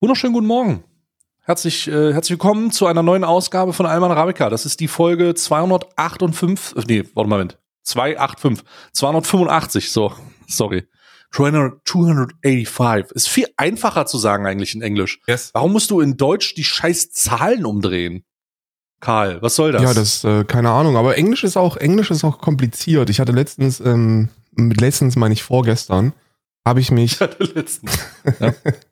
Wunderschönen guten Morgen. Herzlich, äh, herzlich willkommen zu einer neuen Ausgabe von Alman Arabica. Das ist die Folge 258, äh, nee, warte mal, Moment. 285, 285, so, sorry. 200, 285. Ist viel einfacher zu sagen eigentlich in Englisch. Yes. Warum musst du in Deutsch die scheiß Zahlen umdrehen? Karl, was soll das? Ja, das, äh, keine Ahnung, aber Englisch ist auch, Englisch ist auch kompliziert. Ich hatte letztens, ähm, mit letztens meine ich vorgestern, habe ich mich, hatte letztens.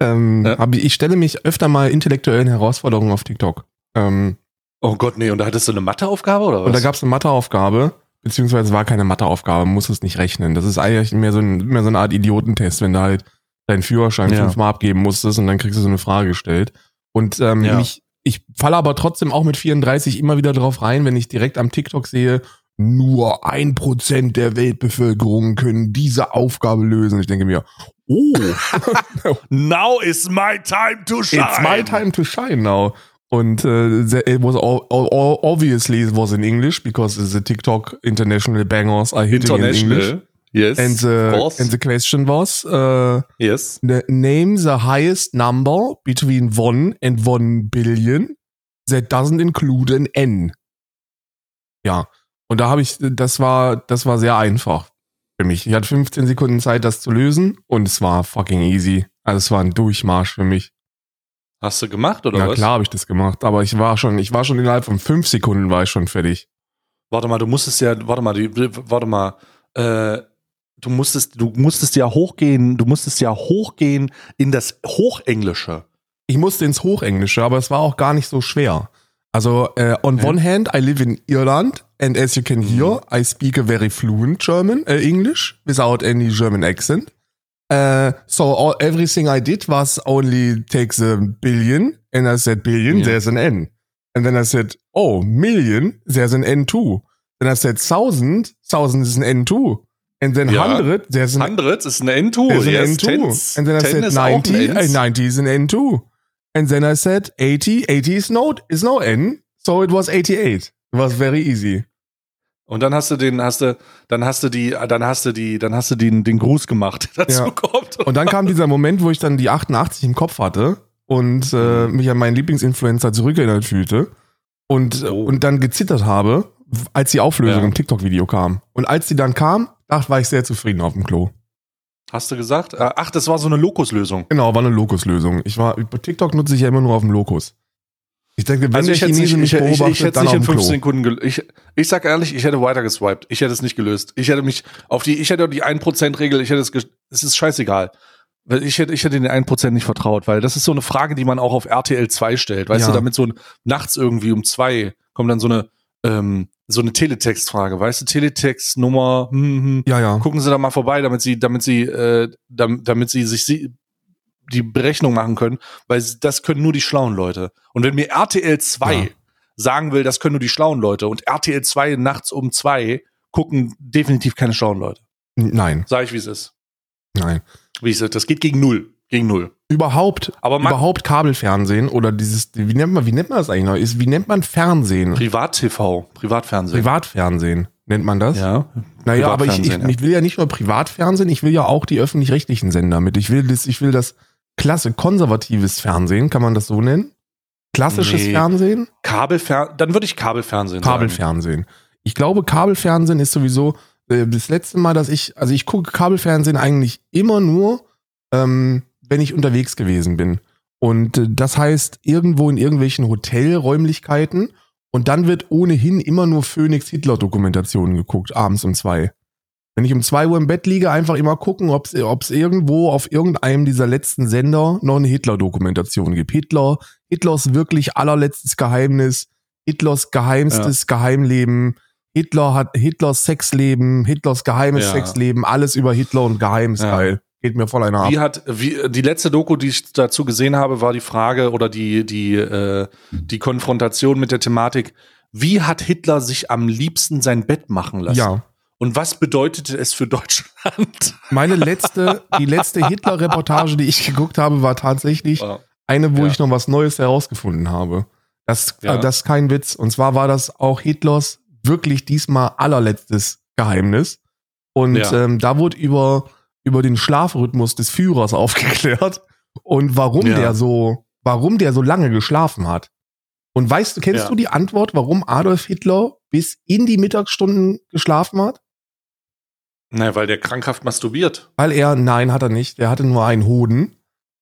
ähm, Ja. hab ich, stelle mich öfter mal intellektuellen Herausforderungen auf TikTok. Ähm, Oh Gott, nee, und da hattest du eine Matheaufgabe oder was? und da gab es eine Matheaufgabe, beziehungsweise war keine Matheaufgabe, muss es nicht rechnen. Das ist eigentlich mehr so, ein, mehr so eine Art Idiotentest, wenn du halt deinen Führerschein Ja. fünfmal abgeben musstest und dann kriegst du so eine Frage gestellt. Und ähm, Ja. mich, ich falle aber trotzdem auch mit 34 immer wieder drauf rein, wenn ich direkt am TikTok sehe, nur ein Prozent der Weltbevölkerung können diese Aufgabe lösen. Ich denke mir, oh, Now is my time to shine. it's my time to shine now. Und the- it was all, all, obviously it was in English because the TikTok international bangers are hitting in English. Yes. And the, and the question was, uh, yes. name the highest number between 1 and 1 billion that doesn't include an N. Ja. Und da habe ich, das war, das war sehr einfach für mich. Ich hatte 15 Sekunden Zeit, das zu lösen und es war fucking easy. Also es war ein Durchmarsch für mich. Hast du gemacht oder ja, was? klar habe ich das gemacht, aber ich war schon, ich war schon innerhalb von 5 Sekunden war ich schon fertig. Warte mal, du musstest ja, warte mal, warte mal, äh, du musstest, du musstest ja hochgehen, du musstest ja hochgehen in das Hochenglische. Ich musste ins Hochenglische, aber es war auch gar nicht so schwer. Also, äh, on Okay. one hand, I live in Ireland, and as you can hear, I speak a very fluent German, äh, English, without any German accent. Uh, so all, everything I did was only take the billion, and I said billion, Yeah. there's an N. And then I said, oh, million, there's an N too. Then I said thousand, thousand is an N too. And then Ja. hundred, there's an Hundreds ist ein N2. There's an yes, N2. tens. and then I said ist auch ein 90, uh, 90 is an N2. And then I said 80, 80 is no, is no N. So it was 88. It was very easy. Und dann hast du den, hast du, dann hast du die, dann hast du die, dann hast du den, den Gruß gemacht, der dazu Ja. kommt. Und dann kam dieser Moment, wo ich dann die 88 im Kopf hatte und äh, Mhm. mich an meinen Lieblingsinfluencer zurückerinnert fühlte und, Oh. und dann gezittert habe, als die Auflösung Ja. im TikTok-Video kam. Und als die dann kam, dachte, war ich sehr zufrieden auf dem Klo. Hast du gesagt? Äh, Ach, das war so eine Lokuslösung. Genau, war eine Lokus-Lösung. Ich war, bei TikTok nutze ich ja immer nur auf dem Lokus. Ich denke, wenn Also der ich hätte Chinese nicht, mich ich, ich, beobachtet, ich hätte dann nicht in dem 15 Klo. Sekunden gelöst. Ich, ich sag ehrlich, ich hätte weiter geswiped. Ich hätte es nicht gelöst. Ich hätte mich auf die, ich hätte die 1%-Regel, ich hätte es, es ist scheißegal. Weil ich hätte, ich hätte den 1% nicht vertraut, weil das ist so eine Frage, die man auch auf RTL 2 stellt. Weißt Ja. du, damit so ein, nachts irgendwie um zwei kommt dann so eine, ähm, so eine Teletext-Frage. Weißt du, Teletext-Nummer, hm, hm, Ja, ja. gucken Sie da mal vorbei, damit Sie, damit Sie, äh, damit, damit Sie sich sie, die Berechnung machen können, weil das können nur die schlauen Leute. Und wenn mir RTL 2 Ja. sagen will, das können nur die schlauen Leute und RTL 2 nachts um zwei gucken definitiv keine schlauen Leute. Nein, Sag ich, wie es ist. nein. Wie es ist. Das geht gegen null. Gegen null. Überhaupt, Aber überhaupt Kabelfernsehen oder dieses, wie nennt man, wie nennt man das eigentlich noch? Ist, wie nennt man Fernsehen? Privat-TV, Privatfernsehen. Privatfernsehen nennt man das? ja. Naja, aber ich, ich, ich will ja nicht nur Privatfernsehen, ich will ja auch die öffentlich-rechtlichen Sender mit. Ich will das, ich will das klasse, konservatives Fernsehen, kann man das so nennen? Klassisches Nee. Fernsehen? Kabelfer dann würde ich Kabelfernsehen sagen. Kabelfernsehen. Ich glaube, Kabelfernsehen ist sowieso äh, das letzte Mal, dass ich, also ich gucke Kabelfernsehen eigentlich immer nur, ähm, wenn ich unterwegs gewesen bin. Und äh, das heißt, irgendwo in irgendwelchen Hotelräumlichkeiten und dann wird ohnehin immer nur Phoenix-Hitler-Dokumentationen geguckt, abends um zwei. Wenn ich um zwei Uhr im Bett liege, einfach immer gucken, ob es irgendwo auf irgendeinem dieser letzten Sender noch eine Hitler-Dokumentation gibt. Hitler, Hitlers wirklich allerletztes Geheimnis, Hitlers geheimstes Geheimleben, Hitler hat Hitlers Sexleben, Hitlers geheimes Ja. Sexleben, alles über Hitler und Geheimes Ja. Geht mir voll einer ab. Wie hat, wie, die letzte Doku, die ich dazu gesehen habe, war die Frage oder die, die, äh, die Konfrontation mit der Thematik, wie hat Hitler sich am liebsten sein Bett machen lassen? Ja. Und was bedeutete es für Deutschland? Meine letzte, die letzte Hitler-Reportage, die ich geguckt habe, war tatsächlich Ja. eine, wo Ja. ich noch was Neues herausgefunden habe. Das, Ja. äh, das ist kein Witz. Und zwar war das auch Hitlers wirklich diesmal allerletztes Geheimnis. Und Ja. ähm, da wurde über, über den Schlafrhythmus des Führers aufgeklärt. und warum Ja. der so, warum der so lange geschlafen hat. Und weißt du, kennst Ja. du die Antwort, warum Adolf Hitler bis in die Mittagsstunden geschlafen hat? Naja, weil der krankhaft masturbiert. Weil er, nein, hat er nicht. Der hatte nur einen Hoden.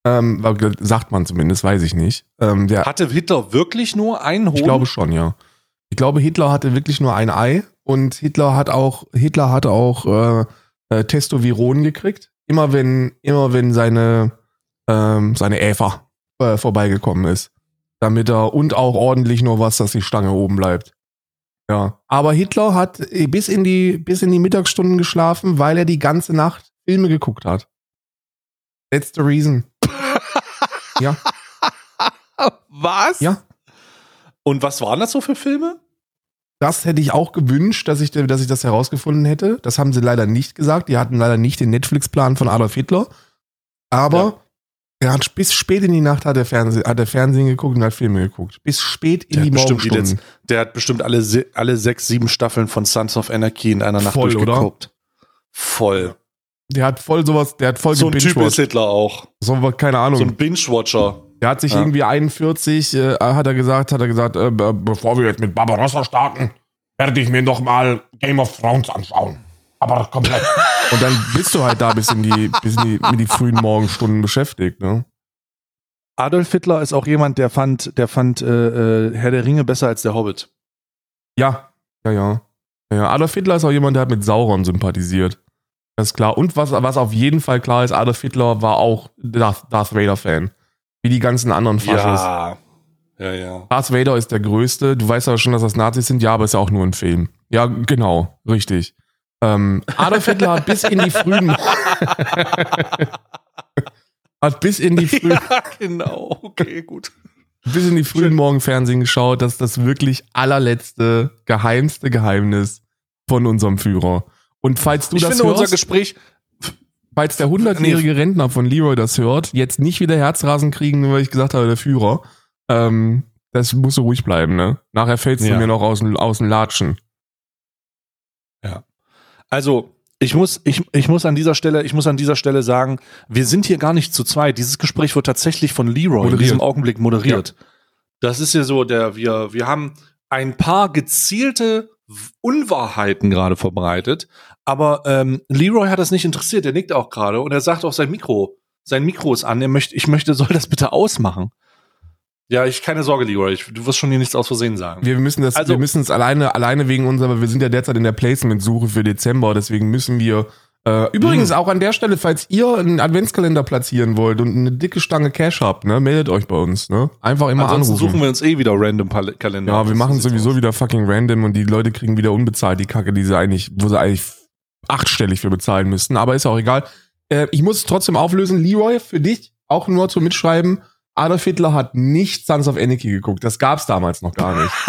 Ähm, sagt man zumindest, weiß ich nicht. Ähm, der, Hatte Hitler wirklich nur einen Hoden? ich glaube schon, ja. Ich glaube, Hitler hatte wirklich nur ein Ei und Hitler hat auch, Hitler hat auch äh, äh, Testoviron gekriegt. Immer wenn, immer wenn seine, ähm, seine Eva äh, vorbeigekommen ist. Damit er, und auch ordentlich nur was, dass die Stange oben bleibt. Ja. Aber Hitler hat äh, bis in die, bis in die Mittagsstunden geschlafen, weil er die ganze Nacht Filme geguckt hat. That's the reason. ja, Was? ja. Und was waren das so für Filme? Das hätte ich auch gewünscht, dass ich, dass ich das herausgefunden hätte. Das haben sie leider nicht gesagt. Die hatten leider nicht den Netflix-Plan von Adolf Hitler. Aber er hat bis spät in die Nacht hat er, Fernseh, hat er Fernsehen geguckt und hat Filme geguckt. Bis spät in Der die Morgenstunden. der hat bestimmt alle, alle sechs, sieben Staffeln von Sons of Anarchy in einer Nacht Voll, oder? durchgeguckt. Voll. Der hat voll sowas, der hat voll So ein Typ ist. Hitler auch. So, keine Ahnung. So ein Binge-Watcher. Der hat sich Ja. irgendwie 41, äh, hat er gesagt, hat er gesagt, äh, be- bevor wir jetzt mit Barbarossa starten, werde ich mir noch mal Game of Thrones anschauen. Aber komplett. und dann bist du halt da bis in die, bis in die, mit die frühen Morgenstunden beschäftigt, ne? Adolf Hitler ist auch jemand, der fand, der fand äh, äh, Herr der Ringe besser als der Hobbit. Ja, ja, ja. ja Adolf Hitler ist auch jemand, der hat mit Sauron sympathisiert. Das ist klar. Und was, was auf jeden Fall klar ist, Adolf Hitler war auch Darth, Darth Vader-Fan. Wie die ganzen anderen Faschos. Ja. Ja, ja. Darth Vader ist der Größte. Du weißt aber schon, dass das Nazis sind. Ja, aber ist ja auch nur ein Film. Ja, genau. Richtig. Ähm, Adolf Hitler hat bis in die frühen... hat bis in die frühen... Ja, genau. Okay, gut. bis in die frühen Morgen Fernsehen geschaut. Das ist das wirklich allerletzte, geheimste Geheimnis von unserem Führer. Und falls du Ich das finde unser hörst, Gespräch, falls der 100-jährige Rentner von Leroy das hört, jetzt nicht wieder Herzrasen kriegen, nur weil ich gesagt habe, der Führer, ähm, das muss so ruhig bleiben, ne? Nachher fällst du Ja. mir noch aus dem, aus dem Latschen. also ich muss, ich, ich muss an dieser Stelle, ich muss an dieser Stelle sagen, wir sind hier gar nicht zu zweit. Dieses Gespräch wird tatsächlich von Leroy in Moderiert. diesem Augenblick moderiert. Das ist ja so, der, wir, wir haben ein paar gezielte Unwahrheiten gerade verbreitet, aber ähm, Leroy hat das nicht interessiert. Er nickt auch gerade und er sagt auch sein Mikro, sein Mikro ist an. Er möchte, ich möchte, soll das bitte ausmachen. Ja, ich keine Sorge, Leroy. Ich, du wirst schon hier nichts aus Versehen sagen. Wir müssen das, Also- wir müssen es alleine, alleine wegen unserer, weil wir sind ja derzeit in der Placement-Suche für Dezember, deswegen müssen wir äh, übrigens Mhm. auch an der Stelle, falls ihr einen Adventskalender platzieren wollt und eine dicke Stange Cash habt, ne, meldet euch bei uns, ne? Einfach immer Ansonsten anrufen. suchen wir uns eh wieder random Pal Kalender. ja, wir machen sowieso aus. wieder fucking random und die Leute kriegen wieder unbezahlt die Kacke, die sie eigentlich, wo sie eigentlich achtstellig für bezahlen müssten, aber ist auch egal. Äh, ich muss es trotzdem auflösen. Leroy, für dich auch nur zum Mitschreiben. Adolf Hitler hat nicht Sons of Anarchy geguckt. Das gab's damals noch gar nicht.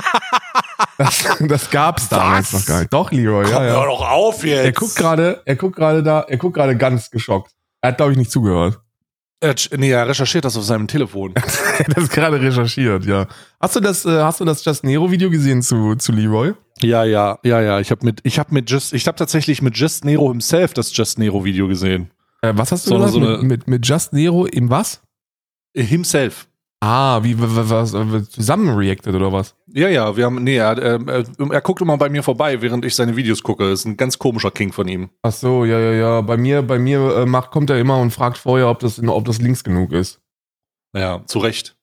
Das, das gab's damals Was? noch gar nicht. Doch, Leroy, Komm, ja, hör ja. doch auf jetzt. Er guckt gerade, er guckt gerade da, er guckt gerade ganz geschockt. Er hat, glaube ich, nicht zugehört. Er, nee, er recherchiert das auf seinem Telefon. er hat das gerade recherchiert, ja. Hast du das, äh, hast du das Just Nero Video gesehen zu, zu Leroy? ja, ja, ja, ja. Ich habe mit, ich habe mit Just, ich habe tatsächlich mit Just Nero himself das Just Nero Video gesehen. Äh, was hast du So gesagt? so mit, mit, mit Just Nero im was? Himself. Ah, wie, was, zusammen reacted oder was? Ja, ja, wir haben, nee, er, er, er, er guckt immer bei mir vorbei, während ich seine Videos gucke. Das ist ein ganz komischer King von ihm. Ach so, ja, ja, ja. Bei mir, bei mir äh, macht, kommt er immer und fragt vorher, ob das, ob das links genug ist. Ja, zu Recht,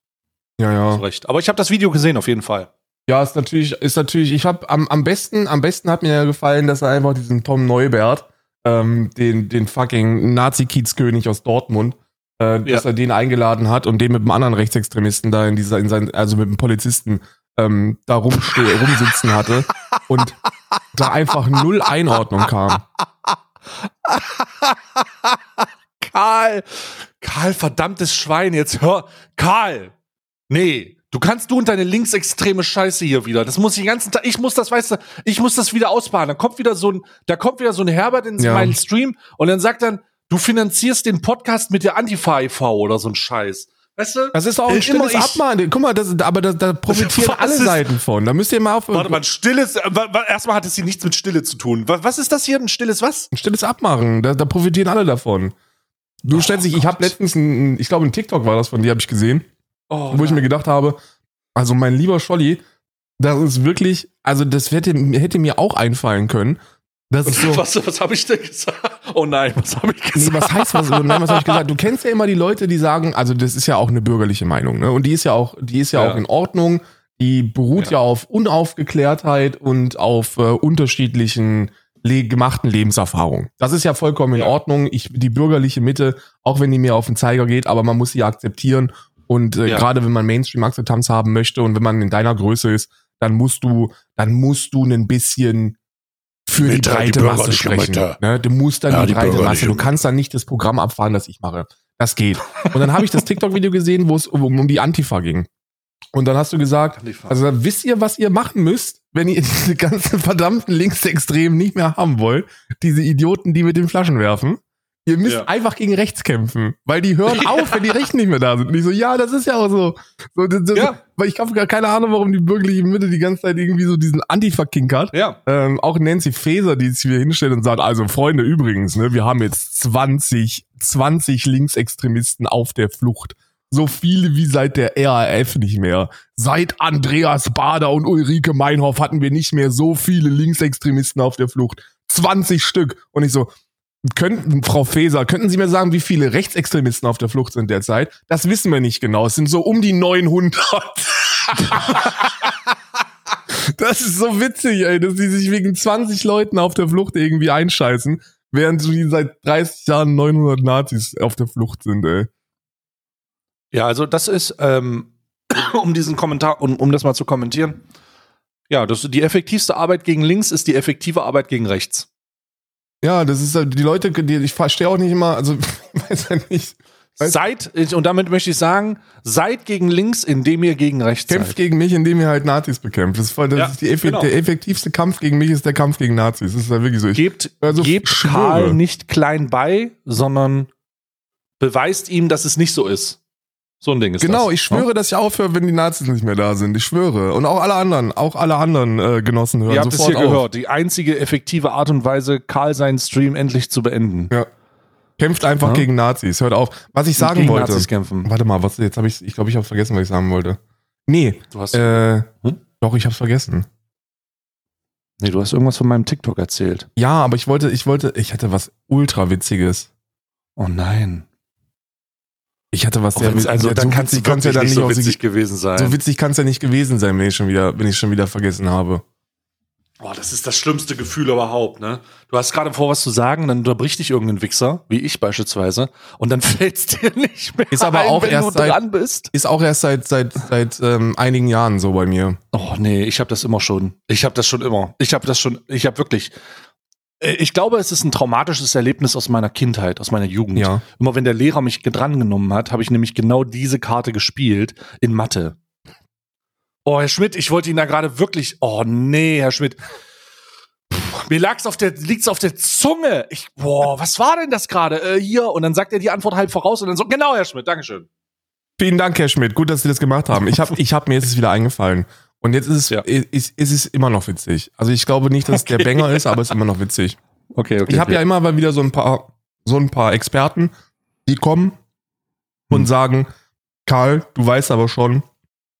Ja, ja. zu Recht. Aber ich habe das Video gesehen, auf jeden Fall. Ja, ist natürlich, ist natürlich, ich habe am, am besten, am besten hat mir ja gefallen, dass er einfach diesen Tom Neubert, ähm, den, den fucking Nazi-Kiezkönig aus Dortmund, äh, dass Ja. er den eingeladen hat und den mit einem anderen Rechtsextremisten da in dieser, in sein, also mit einem Polizisten, ähm, da rumste rumsitzen hatte und da einfach null Einordnung kam. Karl, Karl, verdammtes Schwein, jetzt hör, Karl, nee, du kannst du und deine linksextreme Scheiße hier wieder. Das muss ich den ganzen Tag, ich muss das, weißt du, ich muss das wieder ausbaden. Da kommt wieder so ein, da kommt wieder so ein Herbert in Ja. meinen Stream und dann sagt dann, du finanzierst den Podcast mit der Antifa e.V. oder so ein Scheiß. Weißt du? Das ist auch Äh, ein stilles immer ich- Abmahnen. Guck mal, das, aber das, da profitieren Was alle ist- Seiten von. Da müsst ihr mal auf Warte mal, ein stilles, äh, erstmal hat es hier nichts mit Stille zu tun. Was, was ist das hier, ein stilles was? ein stilles Abmachen. Da, da profitieren alle davon. Du stellst dich, ich habe letztens, ein, ich glaube, ein TikTok war das von dir, habe ich gesehen, Oh, wo ich mir gedacht habe, also mein lieber Scholli, das ist wirklich, also das hätte, hätte mir auch einfallen können. Das ist so. was was habe ich denn gesagt? Oh nein, was habe ich Nee, gesagt? was heißt was? Nein, was habe ich gesagt? Du kennst ja immer die Leute, die sagen, also das ist ja auch eine bürgerliche Meinung, ne? Und die ist ja auch, die ist ja, Ja. auch in Ordnung. Die beruht ja, Ja. auf Unaufgeklärtheit und auf äh, unterschiedlichen le gemachten Lebenserfahrungen. Das ist ja vollkommen in Ja. Ordnung. Ich, die bürgerliche Mitte, auch wenn die mir auf den Zeiger geht, aber man muss sie akzeptieren. Und äh, gerade wenn man Mainstream-Akzeptanz haben möchte und wenn man in deiner Größe ist, dann musst du, dann musst du ein bisschen für die Mitte, die breite Masse sprechen. Ne? Du musst dann Ja, die die breite Masse. Du kannst dann nicht das Programm abfahren, das ich mache. Das geht. Und dann habe ich das TikTok-Video gesehen, wo es um, um die Antifa ging. Und dann hast du gesagt, also dann wisst ihr, was ihr machen müsst, wenn ihr diese ganzen verdammten Linksextremen nicht mehr haben wollt. Diese Idioten, die mit den Flaschen werfen. Ihr müsst Ja. einfach gegen rechts kämpfen, weil die hören auf, wenn die Rechten nicht mehr da sind. Und ich so, ja, das ist ja auch so. so, das, das, Ja. Weil ich habe gar keine Ahnung, warum die bürgerliche Mitte die ganze Zeit irgendwie so diesen Antifa-Kink hat. ja. Ähm, auch Nancy Faeser, die sich wieder hinstellt und sagt, also Freunde, übrigens, ne, wir haben jetzt 20, 20 Linksextremisten auf der Flucht. So viele wie seit der RAF nicht mehr. Seit Andreas Bader und Ulrike Meinhoff hatten wir nicht mehr so viele Linksextremisten auf der Flucht. 20 Stück. Und ich so, könnten, Frau Faeser, könnten Sie mir sagen, wie viele Rechtsextremisten auf der Flucht sind derzeit? Das wissen wir nicht genau. Es sind so um die 900. Das ist so witzig, ey, dass die sich wegen 20 Leuten auf der Flucht irgendwie einscheißen, während so die seit 30 Jahren 900 Nazis auf der Flucht sind, ey. Ja, also das ist, ähm, um diesen Kommentar, um, um das mal zu kommentieren. Ja, das, die effektivste Arbeit gegen links ist die effektive Arbeit gegen rechts. Ja, das ist halt, die Leute, die, ich verstehe auch nicht immer, also, ich weiß ja nicht, Weißt- Seid, und damit möchte ich sagen, seid gegen links, indem ihr gegen rechts kämpft seid. gegen mich, indem ihr halt Nazis bekämpft. Das ist, voll, das Ja, ist die genau. der effektivste Kampf gegen mich ist der Kampf gegen Nazis. Das ist ja wirklich so. Ich, Gebt, Also, gebt. Karl nicht klein bei, sondern beweist ihm, dass es nicht so ist. So ein Ding ist genau, das. ich schwöre, dass ich aufhöre, wenn die Nazis nicht mehr da sind. Ich schwöre. Und auch alle anderen, auch alle anderen äh, Genossen hören Ihr habt es hier auf. gehört. Die einzige effektive Art und Weise, Karl seinen Stream endlich zu beenden. Ja. Kämpft einfach Ja. gegen Nazis. Hört auf. Was ich sagen gegen wollte. Nazis kämpfen. Warte mal, was jetzt habe ich ich glaube, ich habe vergessen, was ich sagen wollte. Nee, Du hast, äh, Hm? doch ich habe vergessen. nee, du hast irgendwas von meinem TikTok erzählt. Ja, aber ich wollte ich wollte ich hatte was ultra witziges. Oh nein. Ich hatte was sehr wenn's- witz- also ja, dann so kannst witzig kann's wirklich nicht so witzig gewesen sein. So witzig kann es ja nicht gewesen sein, wenn ich schon wieder wenn ich schon wieder vergessen habe. Boah, das ist das schlimmste Gefühl überhaupt, ne? Du hast gerade vor, was zu sagen, dann unterbricht dich irgendein Wichser, wie ich beispielsweise, und dann fällt's dir nicht mehr Ist aber ein, auch wenn erst du seit- dran bist. Ist auch erst seit seit seit ähm, einigen Jahren so bei mir. Oh nee, ich habe das immer schon. Ich habe das schon immer. Ich habe das schon, ich habe wirklich ich glaube, es ist ein traumatisches Erlebnis aus meiner Kindheit, aus meiner Jugend. Ja. Immer wenn der Lehrer mich drangenommen hat, habe ich nämlich genau diese Karte gespielt in Mathe. Oh, Herr Schmidt, ich wollte ihn da gerade wirklich. Oh nee, Herr Schmidt. Puh, mir lag's auf der, liegt's auf der Zunge. Ich, boah, was war denn das gerade? Äh, hier. Und dann sagt er die Antwort halb voraus und dann so, genau, Herr Schmidt, Dankeschön. Vielen Dank, Herr Schmidt. Gut, dass Sie das gemacht haben. Ich habe, ich hab, mir ist es wieder eingefallen. Und jetzt ist es, Ja. ist, ist es immer noch witzig. Also ich glaube nicht, dass es der Okay. Banger ist, aber es ist immer noch witzig. Okay, okay. Ich habe ja immer mal wieder so ein paar, so ein paar Experten, die kommen und Hm. sagen, Karl, du weißt aber schon,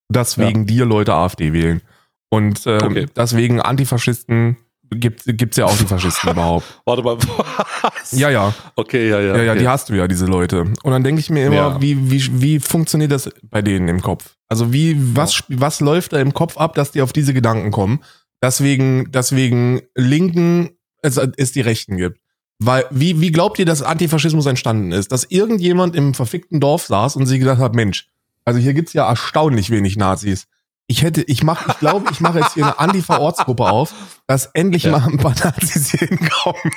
dass Ja. wegen dir Leute AfD wählen. Und ähm, Okay. deswegen Antifaschisten gibt gibt's ja auch die Faschisten überhaupt. Warte mal. Was? Ja, ja. Okay, ja, ja. Ja, ja, okay. die hast du ja, diese Leute. Und dann denke ich mir immer, Ja. wie, wie, wie funktioniert das bei denen im Kopf? Also wie, was, was läuft da im Kopf ab, dass die auf diese Gedanken kommen? Deswegen, deswegen Linken es, es die Rechten gibt. Weil, wie, wie glaubt ihr, dass Antifaschismus entstanden ist? Dass irgendjemand im verfickten Dorf saß und sich gedacht hat, Mensch, also hier gibt's ja erstaunlich wenig Nazis. Ich hätte, ich mach, ich glaube, ich mache jetzt hier eine Antifa-Ortsgruppe auf, dass endlich Ja. mal ein paar Nazis hier hinkommen.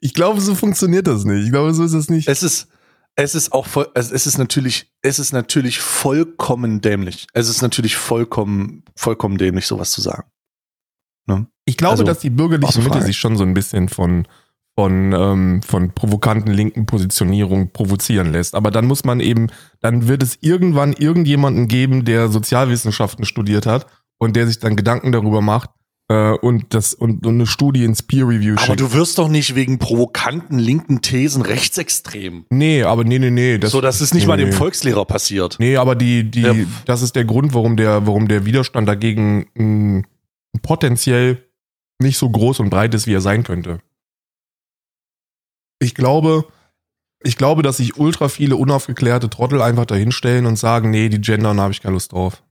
Ich glaube, so funktioniert das nicht. Ich glaube, so ist es nicht. Es ist, es ist auch voll, also es ist natürlich, es ist natürlich vollkommen dämlich. Es ist natürlich vollkommen, vollkommen dämlich, sowas zu sagen. Ich glaube, Also, dass die bürgerliche Mitte sich schon so ein bisschen von, von, ähm, von provokanten linken Positionierung provozieren lässt. Aber dann muss man eben, dann wird es irgendwann irgendjemanden geben, der Sozialwissenschaften studiert hat und der sich dann Gedanken darüber macht, äh, und das und, und eine Studie ins Peer Review Aber schickt. du wirst doch nicht wegen provokanten linken Thesen rechtsextrem. nee, aber nee, nee, nee. Das, so, das ist nicht nee, mal dem nee. Volkslehrer passiert. Nee, aber die, die, Ja. das ist der Grund, warum der, warum der Widerstand dagegen mh, potenziell nicht so groß und breit ist, wie er sein könnte. Ich glaube, ich glaube, dass sich ultra viele unaufgeklärte Trottel einfach dahinstellen und sagen, nee, die gendern habe ich keine Lust drauf.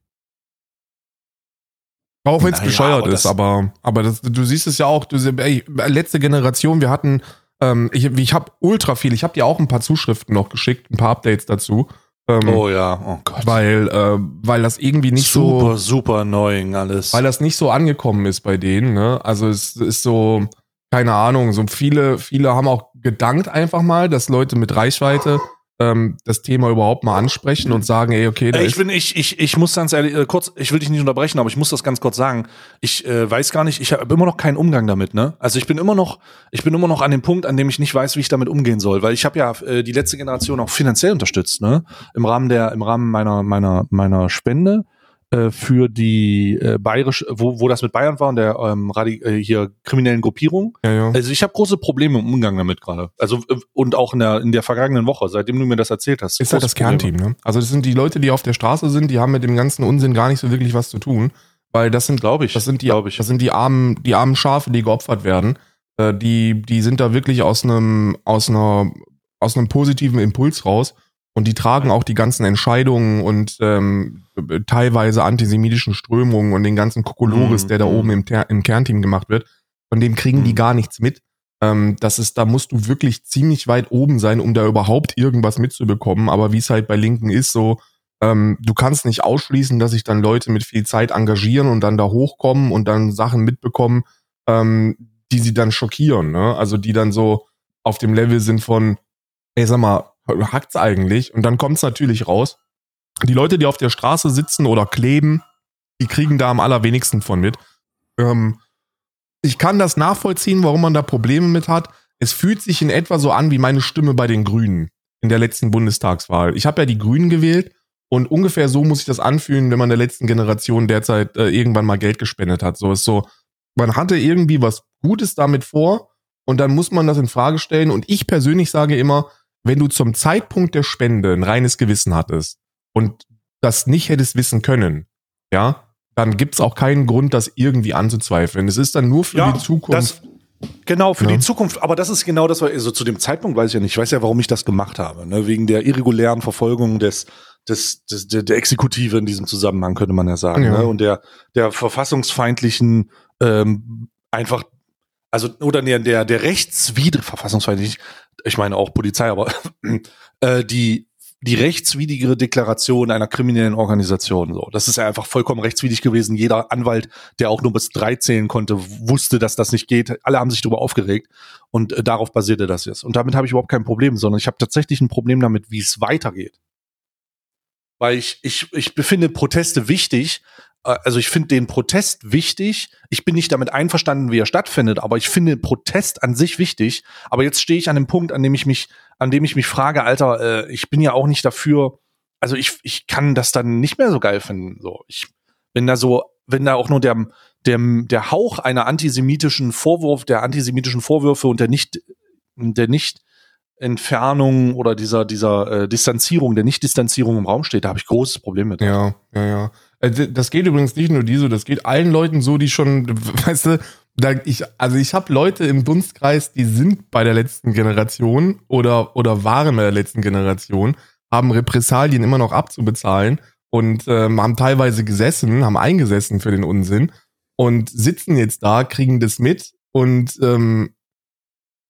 Auch wenn es Naja, bescheuert aber ist, aber, aber das, du siehst es ja auch, du, ey, letzte Generation, wir hatten, ähm, ich, ich habe ultra viel, ich habe dir auch ein paar Zuschriften noch geschickt, ein paar Updates dazu. Ähm, Oh ja, oh Gott. weil, äh, weil das irgendwie nicht super, so, super annoying alles. weil das nicht so angekommen ist bei denen, ne? Also es ist so, keine Ahnung, so viele, viele haben auch gedankt einfach mal, dass Leute mit Reichweite ähm, das Thema überhaupt mal ansprechen und sagen, ey, okay, da Ey, ich bin, ich, ich, ich muss ganz ehrlich, äh, kurz, ich will dich nicht unterbrechen, aber ich muss das ganz kurz sagen. Ich äh, weiß gar nicht, ich habe immer noch keinen Umgang damit, ne? Also ich bin immer noch, ich bin immer noch an dem Punkt, an dem ich nicht weiß, wie ich damit umgehen soll, weil ich habe ja äh, die letzte Generation auch finanziell unterstützt, ne? Im Rahmen der, im Rahmen meiner, meiner, meiner Spende äh, für die äh, bayerische, wo, wo das mit Bayern war und der ähm, Radi äh, hier kriminellen Gruppierung. ja, ja. Also ich habe große Probleme im Umgang damit gerade. Also äh, und auch in der in der vergangenen Woche, seitdem du mir das erzählt hast. ist halt das Probleme. Kernteam, ne? Also das sind die Leute, die auf der Straße sind, die haben mit dem ganzen Unsinn gar nicht so wirklich was zu tun, weil das sind Glaube ich. Das sind die, ich. das sind die armen, die armen Schafe, die geopfert werden. Äh, die, die sind da wirklich aus einem, aus einer, aus einem positiven Impuls raus und die tragen auch die ganzen Entscheidungen und ähm, teilweise antisemitischen Strömungen und den ganzen Kokolores, Mhm, der da mhm. oben im, Ter im Kernteam gemacht wird. Von dem kriegen die Mhm. gar nichts mit. Ähm, das ist, da musst du wirklich ziemlich weit oben sein, um da überhaupt irgendwas mitzubekommen. Aber wie es halt bei Linken ist, so, ähm, du kannst nicht ausschließen, dass sich dann Leute mit viel Zeit engagieren und dann da hochkommen und dann Sachen mitbekommen, ähm, die sie dann schockieren, ne? Also die dann so auf dem Level sind von, ey, sag mal, hackt's eigentlich? Und dann kommt's natürlich raus. Die Leute, die auf der Straße sitzen oder kleben, die kriegen da am allerwenigsten von mit. Ähm, ich kann das nachvollziehen, warum man da Probleme mit hat. Es fühlt sich in etwa so an wie meine Stimme bei den Grünen in der letzten Bundestagswahl. Ich habe ja die Grünen gewählt und ungefähr so muss sich das anfühlen, wenn man der letzten Generation derzeit äh, irgendwann mal Geld gespendet hat. So ist so, man hatte irgendwie was Gutes damit vor und dann muss man das in Frage stellen. Und ich persönlich sage immer, wenn du zum Zeitpunkt der Spende ein reines Gewissen hattest und das nicht hättest wissen können, ja, dann gibt's auch keinen Grund, das irgendwie anzuzweifeln. Es ist dann nur für Ja, die Zukunft. Das, genau, für Ja. die Zukunft. Aber das ist genau das, was also zu dem Zeitpunkt weiß ich ja nicht. Ich weiß ja, warum ich das gemacht habe. Ne? Wegen der irregulären Verfolgung des, des, des der, der Exekutive in diesem Zusammenhang, könnte man ja sagen. Ja. Ne? Und der, der verfassungsfeindlichen ähm, einfach, also, oder der, der, der rechtswidrig, verfassungsfeindlich, ich meine auch Polizei, aber äh, die die rechtswidrige Deklaration einer kriminellen Organisation. So, das ist ja einfach vollkommen rechtswidrig gewesen. Jeder Anwalt, der auch nur bis drei zählen konnte, wusste, dass das nicht geht. Alle haben sich darüber aufgeregt und äh, darauf basierte das jetzt. Und damit habe ich überhaupt kein Problem, sondern ich habe tatsächlich ein Problem damit, wie es weitergeht. Weil ich, ich, ich befinde Proteste wichtig. Äh, Also ich finde den Protest wichtig. Ich bin nicht damit einverstanden, wie er stattfindet, aber ich finde Protest an sich wichtig. Aber jetzt stehe ich an dem Punkt, an dem ich mich, an dem ich mich frage, Alter, äh, ich bin ja auch nicht dafür. Also ich, ich kann das dann nicht mehr so geil finden. So, ich, wenn da so, wenn da auch nur der, der, der Hauch einer antisemitischen Vorwurf, der antisemitischen Vorwürfe und der nicht, der nicht Entfernung oder dieser, dieser äh, Distanzierung, der Nicht-Distanzierung im Raum steht, da habe ich großes Problem mit. Ja, ja, ja. Äh, Das geht übrigens nicht nur die so, das geht allen Leuten so, die schon, weißt du, da ich, also ich habe Leute im Dunstkreis, die sind bei der letzten Generation oder, oder waren bei der letzten Generation, haben Repressalien immer noch abzubezahlen und ähm, haben teilweise gesessen, haben eingesessen für den Unsinn und sitzen jetzt da, kriegen das mit und ähm,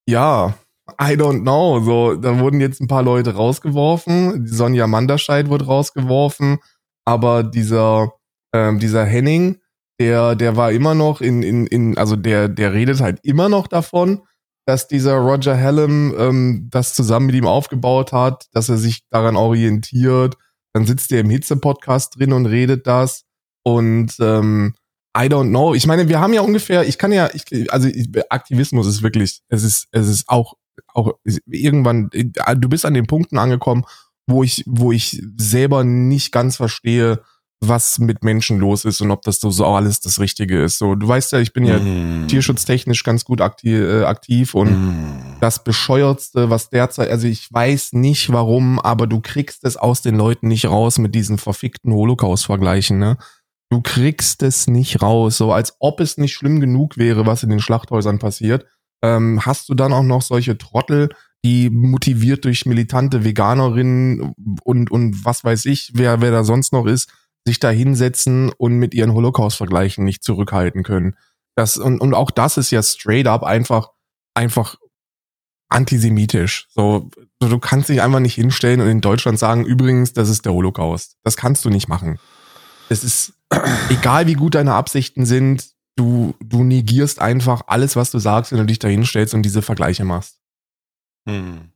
ja, I don't know. So, da wurden jetzt ein paar Leute rausgeworfen. Die Sonja Manderscheid wurde rausgeworfen, aber dieser, ähm, dieser Henning, der, der war immer noch in, in, in, also der, der redet halt immer noch davon, dass dieser Roger Hallam ähm, das zusammen mit ihm aufgebaut hat, dass er sich daran orientiert. Dann sitzt er im Hitze-Podcast drin und redet das. Und ähm, I don't know. Ich meine, wir haben ja ungefähr, ich kann ja, ich, also ich, Aktivismus ist wirklich, es ist, es ist auch, auch irgendwann, du bist an den Punkten angekommen, wo ich, wo ich selber nicht ganz verstehe, was mit Menschen los ist und ob das so, so alles das Richtige ist. So, du weißt ja, ich bin ja Mm. tierschutztechnisch ganz gut aktiv, äh, aktiv und Mm. das bescheuertste, was derzeit, also ich weiß nicht warum, aber du kriegst es aus den Leuten nicht raus mit diesen verfickten Holocaust-Vergleichen, ne? Du kriegst es nicht raus, so als ob es nicht schlimm genug wäre, was in den Schlachthäusern passiert. Ähm, hast du dann auch noch solche Trottel, die motiviert durch militante Veganerinnen und, und was weiß ich, wer, wer da sonst noch ist, sich da hinsetzen und mit ihren Holocaust-Vergleichen nicht zurückhalten können. Das, und, und auch das ist ja straight up einfach, einfach antisemitisch. So, du kannst dich einfach nicht hinstellen und in Deutschland sagen, übrigens, das ist der Holocaust. Das kannst du nicht machen. Es ist, egal wie gut deine Absichten sind, du, du negierst einfach alles, was du sagst, wenn du dich da hinstellst und diese Vergleiche machst. Hm.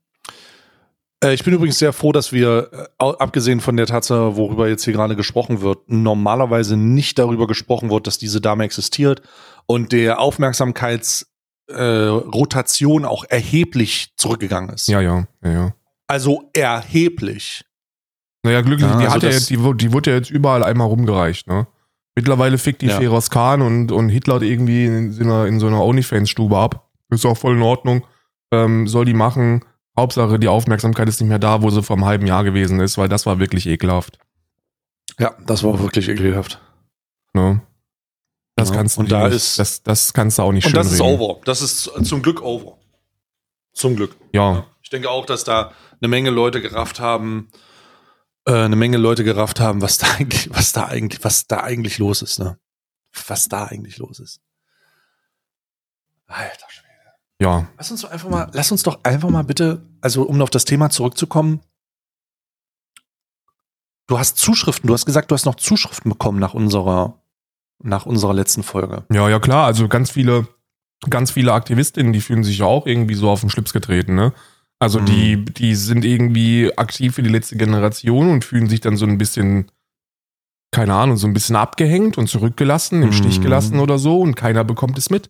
Äh, Ich bin übrigens sehr froh, dass wir, äh, abgesehen von der Tatsache, worüber jetzt hier gerade gesprochen wird, normalerweise nicht darüber gesprochen wird, dass diese Dame existiert und der Aufmerksamkeitsrotation äh, Rotation auch erheblich zurückgegangen ist. Ja, ja, ja, ja. Also erheblich. Naja, glücklich, Ja, die also hat ja jetzt, die, die wurde ja jetzt überall einmal rumgereicht, ne? Mittlerweile fickt die Ja. Feroz Khan und, und Hitler irgendwie in, so einer, in so einer Onlyfans-Stube ab. Ist auch voll in Ordnung. Ähm, soll die machen. Hauptsache, die Aufmerksamkeit ist nicht mehr da, wo sie vor einem halben Jahr gewesen ist, weil das war wirklich ekelhaft. Ja, das war wirklich ekelhaft. Ne? Das Ja, kannst du und da nicht, ist- das, das kannst du auch nicht Und das ist reden. over. Das ist zum Glück over. Zum Glück. Ja, Ich denke auch, dass da eine Menge Leute gerafft haben, äh, eine Menge Leute gerafft haben, was da eigentlich, was da eigentlich, was da eigentlich los ist, ne? Was da eigentlich los ist. Alter Schwede. Ja. Lass uns doch einfach mal, lass uns doch einfach mal bitte, also um auf das Thema zurückzukommen. Du hast Zuschriften, du hast gesagt, du hast noch Zuschriften bekommen nach unserer, nach unserer letzten Folge. Ja, ja, klar. Also ganz viele, ganz viele Aktivistinnen, die fühlen sich ja auch irgendwie so auf den Schlips getreten, ne? Also Mhm. die, die sind irgendwie aktiv für die letzte Generation und fühlen sich dann so ein bisschen, keine Ahnung, so ein bisschen abgehängt und zurückgelassen, im Stich Mhm. gelassen oder so und keiner bekommt es mit.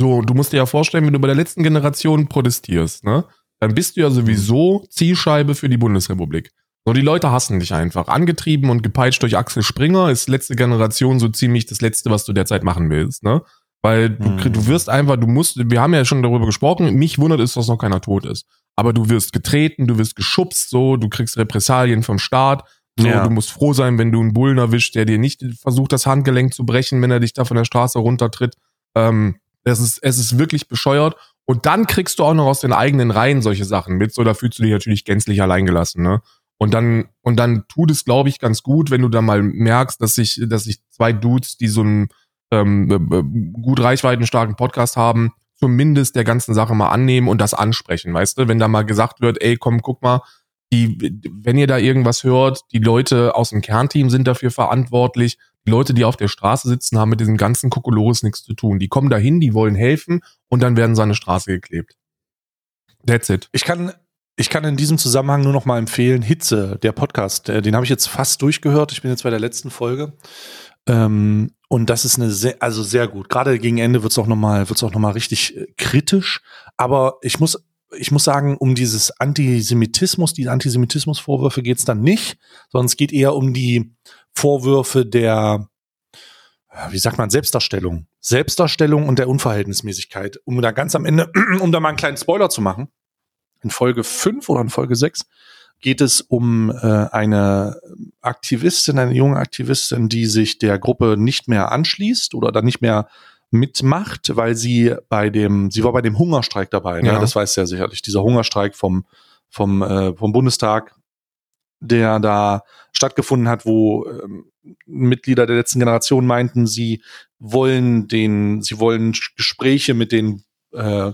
So, du musst dir ja vorstellen, wenn du bei der letzten Generation protestierst, ne? Dann bist du ja sowieso Zielscheibe für die Bundesrepublik. So, die Leute hassen dich einfach. Angetrieben und gepeitscht durch Axel Springer ist letzte Generation so ziemlich das Letzte, was du derzeit machen willst, ne? Weil du, Mhm. du wirst einfach, du musst, wir haben ja schon darüber gesprochen, mich wundert es, dass noch keiner tot ist. Aber du wirst getreten, du wirst geschubst, so, du kriegst Repressalien vom Staat. So, Ja. du musst froh sein, wenn du einen Bullen erwischt, der dir nicht versucht, das Handgelenk zu brechen, wenn er dich da von der Straße runtertritt. Ähm, es ist, es ist wirklich bescheuert. Und dann kriegst du auch noch aus den eigenen Reihen solche Sachen mit, so da fühlst du dich natürlich gänzlich alleingelassen, ne? Und dann, und dann tut es, glaube ich, ganz gut, wenn du dann mal merkst, dass sich, dass sich zwei Dudes, die so einen ähm, äh, äh, gut reichweitenstarken Podcast haben, zumindest der ganzen Sache mal annehmen und das ansprechen, weißt du? Wenn da mal gesagt wird, ey, komm, guck mal, die, wenn ihr da irgendwas hört, die Leute aus dem Kernteam sind dafür verantwortlich. Die Leute, die auf der Straße sitzen, haben mit diesem ganzen Kokolores nichts zu tun. Die kommen dahin, die wollen helfen und dann werden sie an eine Straße geklebt. That's it. Ich kann, ich kann in diesem Zusammenhang nur noch mal empfehlen, Hitze, der Podcast, äh, den habe ich jetzt fast durchgehört. Ich bin jetzt bei der letzten Folge. Ähm, und das ist eine sehr, also sehr gut. Gerade gegen Ende wird es auch noch mal, wird's auch noch mal richtig äh, kritisch. Aber ich muss, ich muss sagen, um dieses Antisemitismus, die Antisemitismusvorwürfe geht es dann nicht, sondern es geht eher um die Vorwürfe der, wie sagt man, Selbstdarstellung. Selbstdarstellung und der Unverhältnismäßigkeit. Um da ganz am Ende, um da mal einen kleinen Spoiler zu machen. In Folge 5 oder in Folge 6 geht es um äh, eine Aktivistin, eine junge Aktivistin, die sich der Gruppe nicht mehr anschließt oder dann nicht mehr mitmacht, weil sie bei dem, sie war bei dem Hungerstreik dabei, ne? Ja. das weiß ja sicherlich, dieser Hungerstreik vom, vom, äh, vom Bundestag, der da stattgefunden hat, wo ähm, Mitglieder der letzten Generation meinten, sie wollen den, sie wollen Gespräche mit den äh,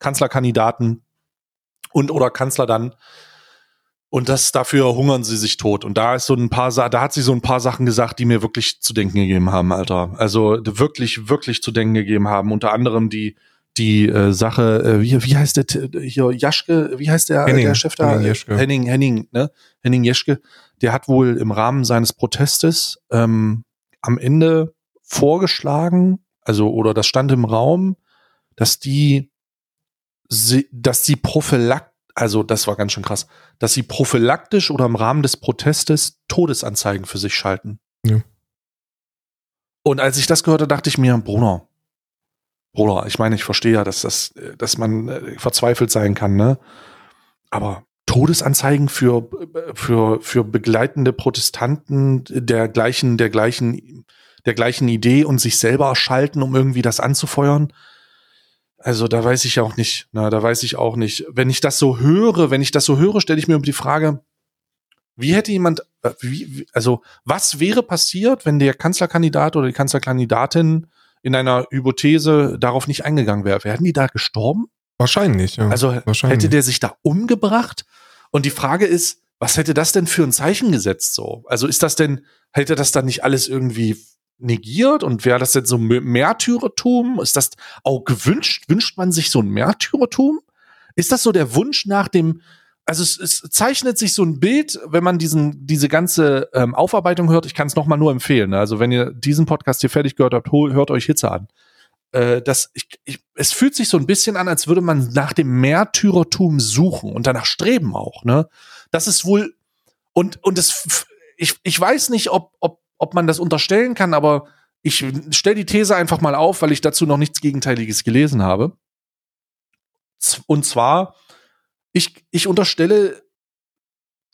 Kanzlerkandidaten und oder Kanzler dann und das dafür hungern sie sich tot. Und da ist so ein paar, da hat sie so ein paar Sachen gesagt, die mir wirklich zu denken gegeben haben, Alter. Also wirklich, wirklich zu denken gegeben haben. Unter anderem die die äh, Sache, äh, wie, wie heißt der hier Jaschke, wie heißt der, Henning, der Chef da? Henning Jeschke. Henning, Henning, ne? Henning Jeschke. Der hat wohl im Rahmen seines Protestes ähm, am Ende vorgeschlagen, also oder das stand im Raum, dass die, sie, dass sie prophylakt, also das war ganz schön krass, dass sie prophylaktisch oder im Rahmen des Protestes Todesanzeigen für sich schalten. Ja. Und als ich das gehörte, dachte ich mir, Bruder, Bruder, ich meine, ich verstehe ja, dass das, dass man äh, verzweifelt sein kann, ne? Aber Todesanzeigen für, für, für begleitende Protestanten der gleichen, der gleichen, der gleichen Idee und sich selber schalten, um irgendwie das anzufeuern. Also da weiß ich auch nicht, na, da weiß ich auch nicht. Wenn ich das so höre, wenn ich das so höre, stelle ich mir die Frage, wie hätte jemand, äh, wie, also was wäre passiert, wenn der Kanzlerkandidat oder die Kanzlerkandidatin in einer Hypothese darauf nicht eingegangen wäre? Wären die da gestorben? Wahrscheinlich, ja. Also Wahrscheinlich. hätte der sich da umgebracht? Und die Frage ist, was hätte das denn für ein Zeichen gesetzt so? Also ist das denn, hätte das dann nicht alles irgendwie negiert und wäre das jetzt so Märtyrertum? Ist das auch gewünscht? Wünscht man sich so ein Märtyrertum? Ist das so der Wunsch nach dem, also es, es zeichnet sich so ein Bild, wenn man diesen, diese ganze ähm, Aufarbeitung hört, ich kann es nochmal nur empfehlen. Ne? Also wenn ihr diesen Podcast hier fertig gehört habt, hört euch Hitze an. Äh, das, ich, ich, es fühlt sich so ein bisschen an, als würde man nach dem Märtyrertum suchen und danach streben auch. Ne? Das ist wohl, und, und es, ich, ich weiß nicht, ob, ob ob man das unterstellen kann, aber ich stelle die These einfach mal auf, weil ich dazu noch nichts Gegenteiliges gelesen habe. Und zwar, ich, ich unterstelle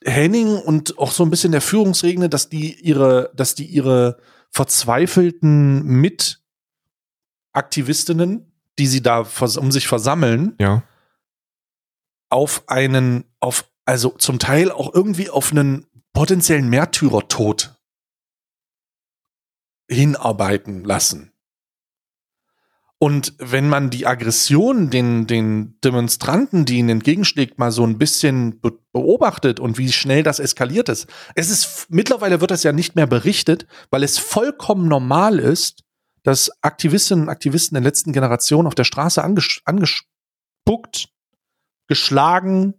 Henning und auch so ein bisschen der Führungsregel, dass die ihre, dass die ihre verzweifelten Mitaktivistinnen, die sie da um sich versammeln, ja. auf einen, auf, also zum Teil auch irgendwie auf einen potenziellen Märtyrertod hinarbeiten lassen. Und wenn man die Aggression den, den Demonstranten, die ihnen entgegenschlägt, mal so ein bisschen be beobachtet und wie schnell das eskaliert ist. Es ist, mittlerweile wird das ja nicht mehr berichtet, weil es vollkommen normal ist, dass Aktivistinnen und Aktivisten der letzten Generation auf der Straße anges angespuckt, geschlagen,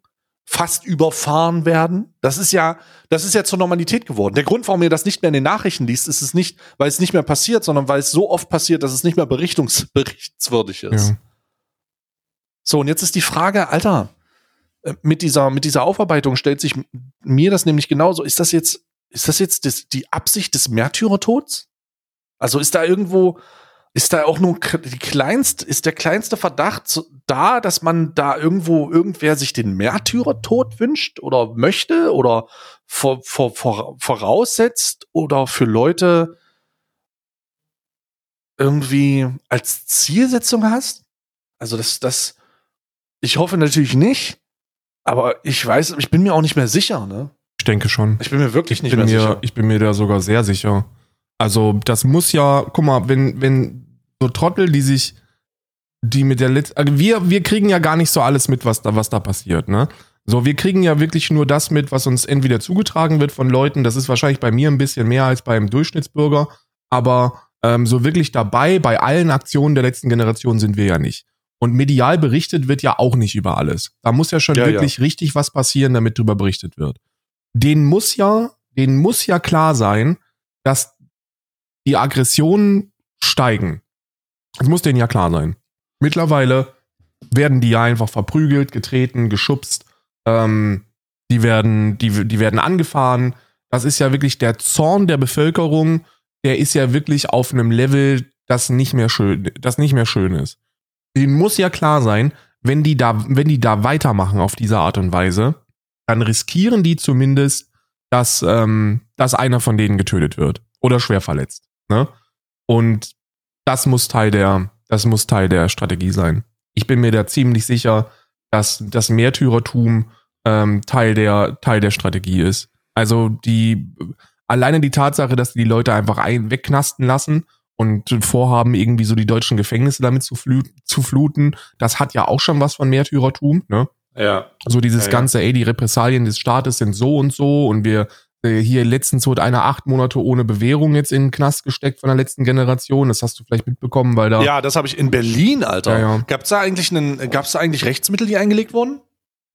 fast überfahren werden. Das ist ja, das ist ja zur Normalität geworden. Der Grund, warum ihr das nicht mehr in den Nachrichten liest, ist es nicht, weil es nicht mehr passiert, sondern weil es so oft passiert, dass es nicht mehr berichtswürdig ist. Ja. So, und jetzt ist die Frage, Alter, äh, mit dieser, mit dieser Aufarbeitung stellt sich mir das nämlich genauso. Ist das jetzt, ist das jetzt das, die Absicht des Märtyrertods? Also ist da irgendwo, ist da auch nur die kleinste, ist der kleinste Verdacht da, dass man da irgendwo irgendwer sich den Märtyrertod wünscht oder möchte oder vor, vor, vor, voraussetzt oder für Leute irgendwie als Zielsetzung hast? Also das, das, ich hoffe natürlich nicht, aber ich weiß, ich bin mir auch nicht mehr sicher, ne? Ich denke schon. Ich bin mir wirklich ich nicht mehr mir, sicher. Ich bin mir da sogar sehr sicher. Also, das muss ja, guck mal, wenn, wenn so Trottel, die sich, die mit der Let also wir, wir kriegen ja gar nicht so alles mit, was da, was da passiert, ne? So, wir kriegen ja wirklich nur das mit, was uns entweder zugetragen wird von Leuten. Das ist wahrscheinlich bei mir ein bisschen mehr als beim Durchschnittsbürger. Aber ähm, so wirklich dabei bei allen Aktionen der letzten Generation sind wir ja nicht. Und medial berichtet wird ja auch nicht über alles. Da muss ja schon ja, wirklich ja. richtig was passieren, damit drüber berichtet wird. Den muss ja, den muss ja klar sein, dass die Aggressionen steigen. Das muss denen ja klar sein. Mittlerweile werden die ja einfach verprügelt, getreten, geschubst. Ähm, die werden, die, die werden angefahren. Das ist ja wirklich der Zorn der Bevölkerung. Der ist ja wirklich auf einem Level, das nicht mehr schön, das nicht mehr schön ist. Denen muss ja klar sein, wenn die da, wenn die da weitermachen auf diese Art und Weise, dann riskieren die zumindest, dass, ähm, dass einer von denen getötet wird oder schwer verletzt. Ne? Und das muss Teil der, das muss Teil der Strategie sein. Ich bin mir da ziemlich sicher, dass das Märtyrertum ähm, Teil der Teil der Strategie ist. Also die alleine die Tatsache, dass die, Leute einfach ein, wegknasten lassen und vorhaben, irgendwie so die deutschen Gefängnisse damit zu, flu zu fluten, das hat ja auch schon was von Märtyrertum, ne? Ja. So dieses ja, ganze, ey, die Repressalien des Staates sind so und so und wir hier letztens wurde einer acht Monate ohne Bewährung jetzt in den Knast gesteckt von der letzten Generation. Das hast du vielleicht mitbekommen, weil da. Ja, das habe ich in Berlin, Alter. Ja, ja. Gab's da eigentlich einen, gab's da eigentlich Rechtsmittel, die eingelegt wurden?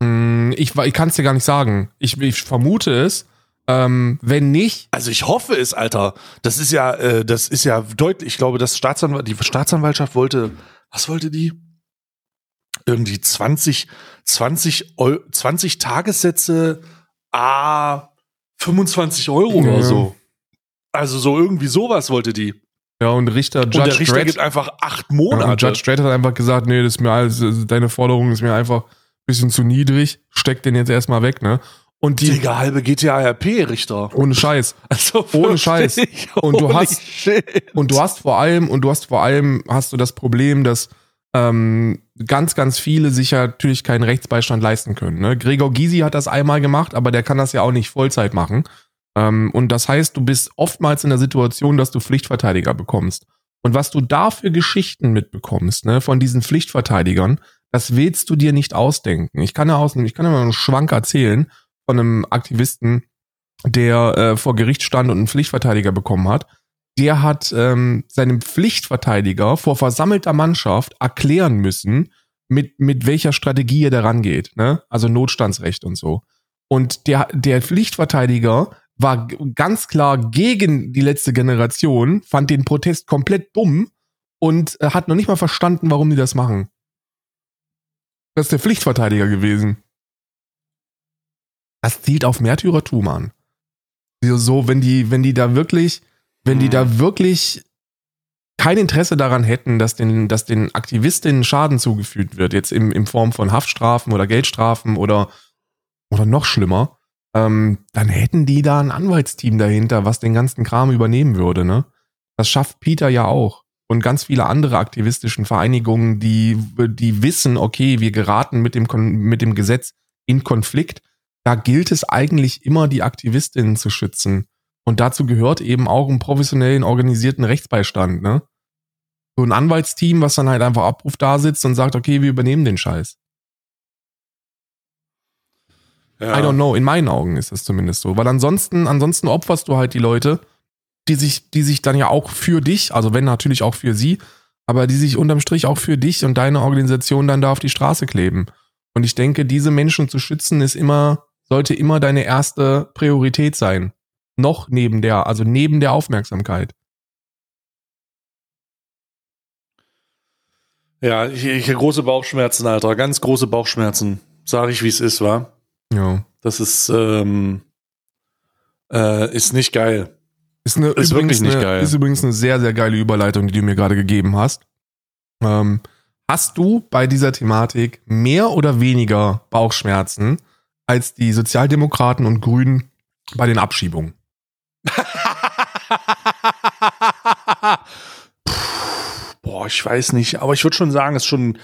Hm, ich, ich kann es dir gar nicht sagen. Ich, ich vermute es. Ähm, wenn nicht. Also ich hoffe es, Alter. Das ist ja, äh, das ist ja deutlich. Ich glaube, das Staatsanwalt, die Staatsanwaltschaft wollte, was wollte die? Irgendwie 20, 20, 20 Tagessätze, ah, 25 Euro ja. oder so. Also so irgendwie sowas wollte die. Ja, und Richter Judge und der Richter Dredd, gibt einfach acht ja, Monate. und Judge Dredd hat einfach gesagt, nee, das ist mir alles, deine Forderung ist mir einfach ein bisschen zu niedrig, steck den jetzt erstmal weg, ne? Und die, Digga, halbe GTA-RP-Richter. ohne Scheiß. Also Ohne Scheiß. Und du hast- shit. Und du hast vor allem, und du hast vor allem, hast du das Problem, dass ähm, ganz, ganz viele sich ja natürlich keinen Rechtsbeistand leisten können. Ne? Gregor Gysi hat das einmal gemacht, aber der kann das ja auch nicht Vollzeit machen. Ähm, und das heißt, du bist oftmals in der Situation, dass du Pflichtverteidiger bekommst. Und was du da für Geschichten mitbekommst, ne, von diesen Pflichtverteidigern, das willst du dir nicht ausdenken. Ich kann ja aus, ich kann ja mal einen Schwank erzählen von einem Aktivisten, der äh, vor Gericht stand und einen Pflichtverteidiger bekommen hat der hat ähm, seinem Pflichtverteidiger vor versammelter Mannschaft erklären müssen, mit, mit welcher Strategie er da rangeht, ne? Also Notstandsrecht und so. Und der, der Pflichtverteidiger war ganz klar gegen die letzte Generation, fand den Protest komplett dumm und äh, hat noch nicht mal verstanden, warum die das machen. Das ist der Pflichtverteidiger gewesen. Das zielt auf Märtyrertum an. So, wenn die, wenn die da wirklich, wenn die Mhm. da wirklich kein Interesse daran hätten, dass den, dass den Aktivistinnen Schaden zugefügt wird, jetzt im, in Form von Haftstrafen oder Geldstrafen oder, oder noch schlimmer, ähm, dann hätten die da ein Anwaltsteam dahinter, was den ganzen Kram übernehmen würde, ne? Das schafft Peter ja auch. Und ganz viele andere aktivistischen Vereinigungen, die, die wissen, okay, wir geraten mit dem, mit dem Gesetz in Konflikt. Da gilt es eigentlich immer, die Aktivistinnen zu schützen. Und dazu gehört eben auch einen professionellen, organisierten Rechtsbeistand, ne? So ein Anwaltsteam, was dann halt einfach Abruf da sitzt und sagt, okay, wir übernehmen den Scheiß. Ja. I don't know, in meinen Augen ist das zumindest so. Weil ansonsten, ansonsten opferst du halt die Leute, die sich, die sich dann ja auch für dich, also wenn natürlich auch für sie, aber die sich unterm Strich auch für dich und deine Organisation dann da auf die Straße kleben. Und ich denke, diese Menschen zu schützen ist immer, sollte immer deine erste Priorität sein. Noch neben der, also neben der Aufmerksamkeit. Ja, ich, ich große Bauchschmerzen, Alter. Ganz große Bauchschmerzen. Sag ich, wie es ist, wa? Ja. Das ist, ähm, äh, ist nicht geil. Ist, eine, Ist übrigens wirklich nicht eine, geil. Ist übrigens eine sehr, sehr geile Überleitung, die du mir gerade gegeben hast. Ähm, hast du bei dieser Thematik mehr oder weniger Bauchschmerzen als die Sozialdemokraten und Grünen bei den Abschiebungen? Boah, ich weiß nicht, aber ich würde schon sagen, es ist schon,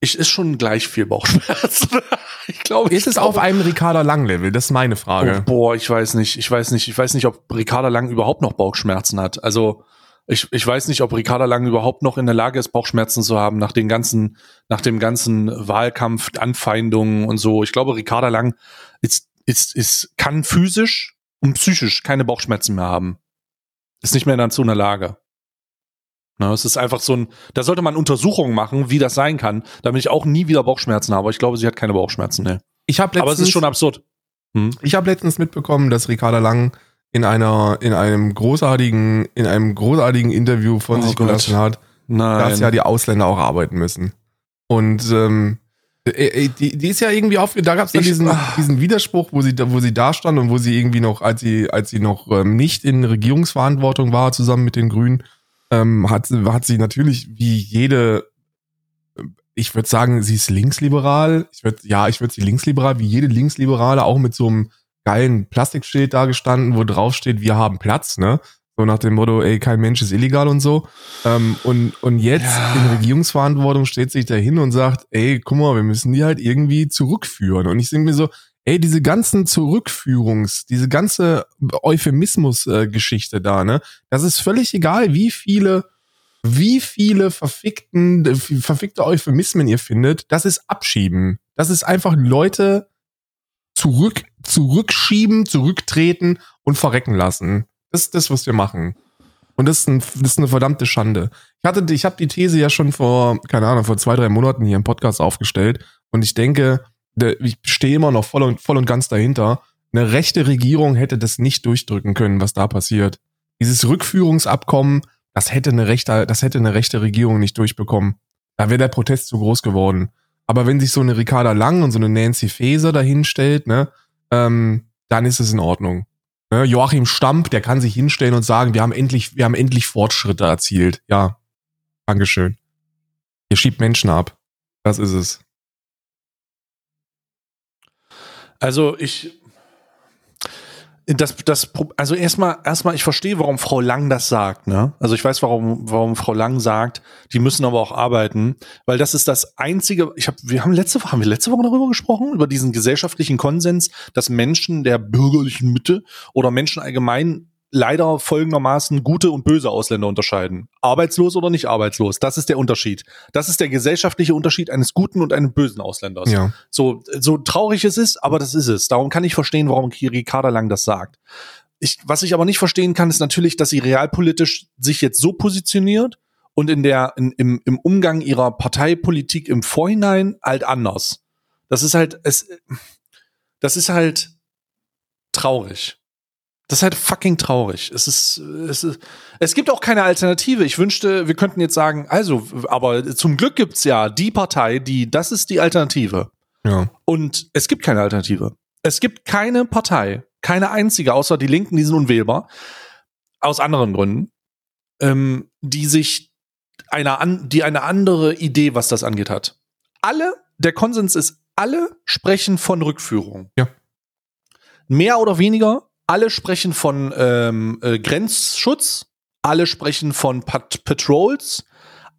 ich ist schon gleich viel Bauchschmerzen. ich glaube, Ist es auf einem Ricarda Lang-Level? Das ist meine Oh, Frage. boah, ich weiß nicht, ich weiß nicht, ich weiß nicht, ob Ricarda Lang überhaupt noch Bauchschmerzen hat. Also ich, ich weiß nicht, ob Ricarda Lang überhaupt noch in der Lage ist, Bauchschmerzen zu haben nach den ganzen, nach dem ganzen Wahlkampf, Anfeindungen und so. Ich glaube, Ricarda Lang ist, ist, ist, kann physisch und psychisch keine Bauchschmerzen mehr haben. Ist nicht mehr dazu in der Lage. Na, es ist einfach so ein, da sollte man Untersuchungen machen, wie das sein kann, damit ich auch nie wieder Bauchschmerzen habe. Ich glaube, sie hat keine Bauchschmerzen, ne. Ich habe Aber es ist letztens, schon absurd. Hm? ich hab letztens mitbekommen, dass Ricarda Lang in einer, in einem großartigen, in einem großartigen Interview von Oh sich Gott. gelassen hat, Nein. dass ja die Ausländer auch arbeiten müssen. Und ähm, äh, äh, die, die ist ja irgendwie auf, da gab es dann Ich- diesen, ah. diesen Widerspruch, wo sie, da- wo sie da stand und wo sie irgendwie noch, als sie, als sie noch ähm, nicht in Regierungsverantwortung war, zusammen mit den Grünen, ähm, hat, sie- hat sie natürlich wie jede, äh, ich würde sagen, sie ist linksliberal. Ich würde, ja, ich würde sie linksliberal, wie jede Linksliberale, auch mit so einem geilen Plastikschild da gestanden, wo drauf steht, wir haben Platz, ne? So nach dem Motto, ey, kein Mensch ist illegal und so. Ähm, und, und jetzt Ja. in Regierungsverantwortung steht sich da hin und sagt, ey, guck mal, wir müssen die halt irgendwie zurückführen. Und ich denke mir so, ey, diese ganzen Zurückführungs, diese ganze Euphemismus-Geschichte da, ne? Das ist völlig egal, wie viele, wie viele verfickten, äh, verfickte Euphemismen ihr findet. Das ist Abschieben. Das ist einfach Leute zurück, zurückschieben, zurücktreten und verrecken lassen. Das ist das, was wir machen. Und das ist, ein, das ist eine verdammte Schande. Ich hatte, ich habe die These ja schon vor, keine Ahnung, vor zwei, drei Monaten hier im Podcast aufgestellt. Und ich denke, ich stehe immer noch voll und, voll und ganz dahinter. Eine rechte Regierung hätte das nicht durchdrücken können, was da passiert. Dieses Rückführungsabkommen, das hätte eine rechte, das hätte eine rechte Regierung nicht durchbekommen. Da wäre der Protest zu groß geworden. Aber wenn sich so eine Ricarda Lang und so eine Nancy Faeser dahin stellt, ne, ähm, dann ist es in Ordnung. Joachim Stamp, der kann sich hinstellen und sagen, wir haben endlich, wir haben endlich Fortschritte erzielt. Ja, Dankeschön. Ihr schiebt Menschen ab. Das ist es. Also ich, das, das, also erstmal, erstmal, ich verstehe, warum Frau Lang das sagt, ne? Also ich weiß, warum, warum Frau Lang sagt, die müssen aber auch arbeiten, weil das ist das einzige, ich habe, wir haben letzte Woche, haben wir letzte Woche darüber gesprochen, über diesen gesellschaftlichen Konsens, dass Menschen der bürgerlichen Mitte oder Menschen allgemein leider folgendermaßen gute und böse Ausländer unterscheiden. Arbeitslos oder nicht arbeitslos. Das ist der Unterschied. Das ist der gesellschaftliche Unterschied eines guten und eines bösen Ausländers. Ja. So, so traurig es ist, aber das ist es. Darum kann ich verstehen, warum Ricarda Lang das sagt. Ich, was ich aber nicht verstehen kann, ist natürlich, dass sie realpolitisch sich jetzt so positioniert und in der, in, im, im Umgang ihrer Parteipolitik im Vorhinein halt anders. Das ist halt, es, das ist halt traurig. Das ist halt fucking traurig. Es ist, es ist, es gibt auch keine Alternative. Ich wünschte, wir könnten jetzt sagen, also, aber zum Glück gibt's ja die Partei, die, das ist die Alternative. Ja. Und es gibt keine Alternative. Es gibt keine Partei, keine einzige, außer die Linken, die sind unwählbar, aus anderen Gründen, ähm, die sich einer an, die eine andere Idee, was das angeht, hat. Alle, der Konsens ist, alle sprechen von Rückführung. Ja. Mehr oder weniger alle sprechen von ähm, äh, Grenzschutz, alle sprechen von Pat Patrols,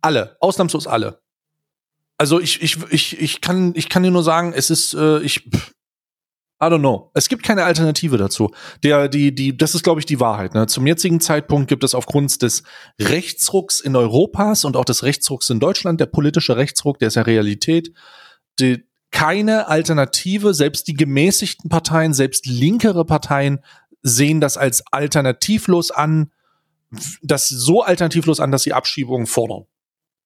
alle, ausnahmslos alle. Also ich, ich, ich, ich kann, ich kann dir nur sagen, es ist, äh, ich, pff, I don't know. Es gibt keine Alternative dazu. Der, die, die, das ist, glaube ich, die Wahrheit. Ne? Zum jetzigen Zeitpunkt gibt es aufgrund des Rechtsrucks in Europas und auch des Rechtsrucks in Deutschland, der politische Rechtsruck, der ist ja Realität, die, keine Alternative. Selbst die gemäßigten Parteien, selbst linkere Parteien sehen das als alternativlos an, das so alternativlos an, dass sie Abschiebungen fordern.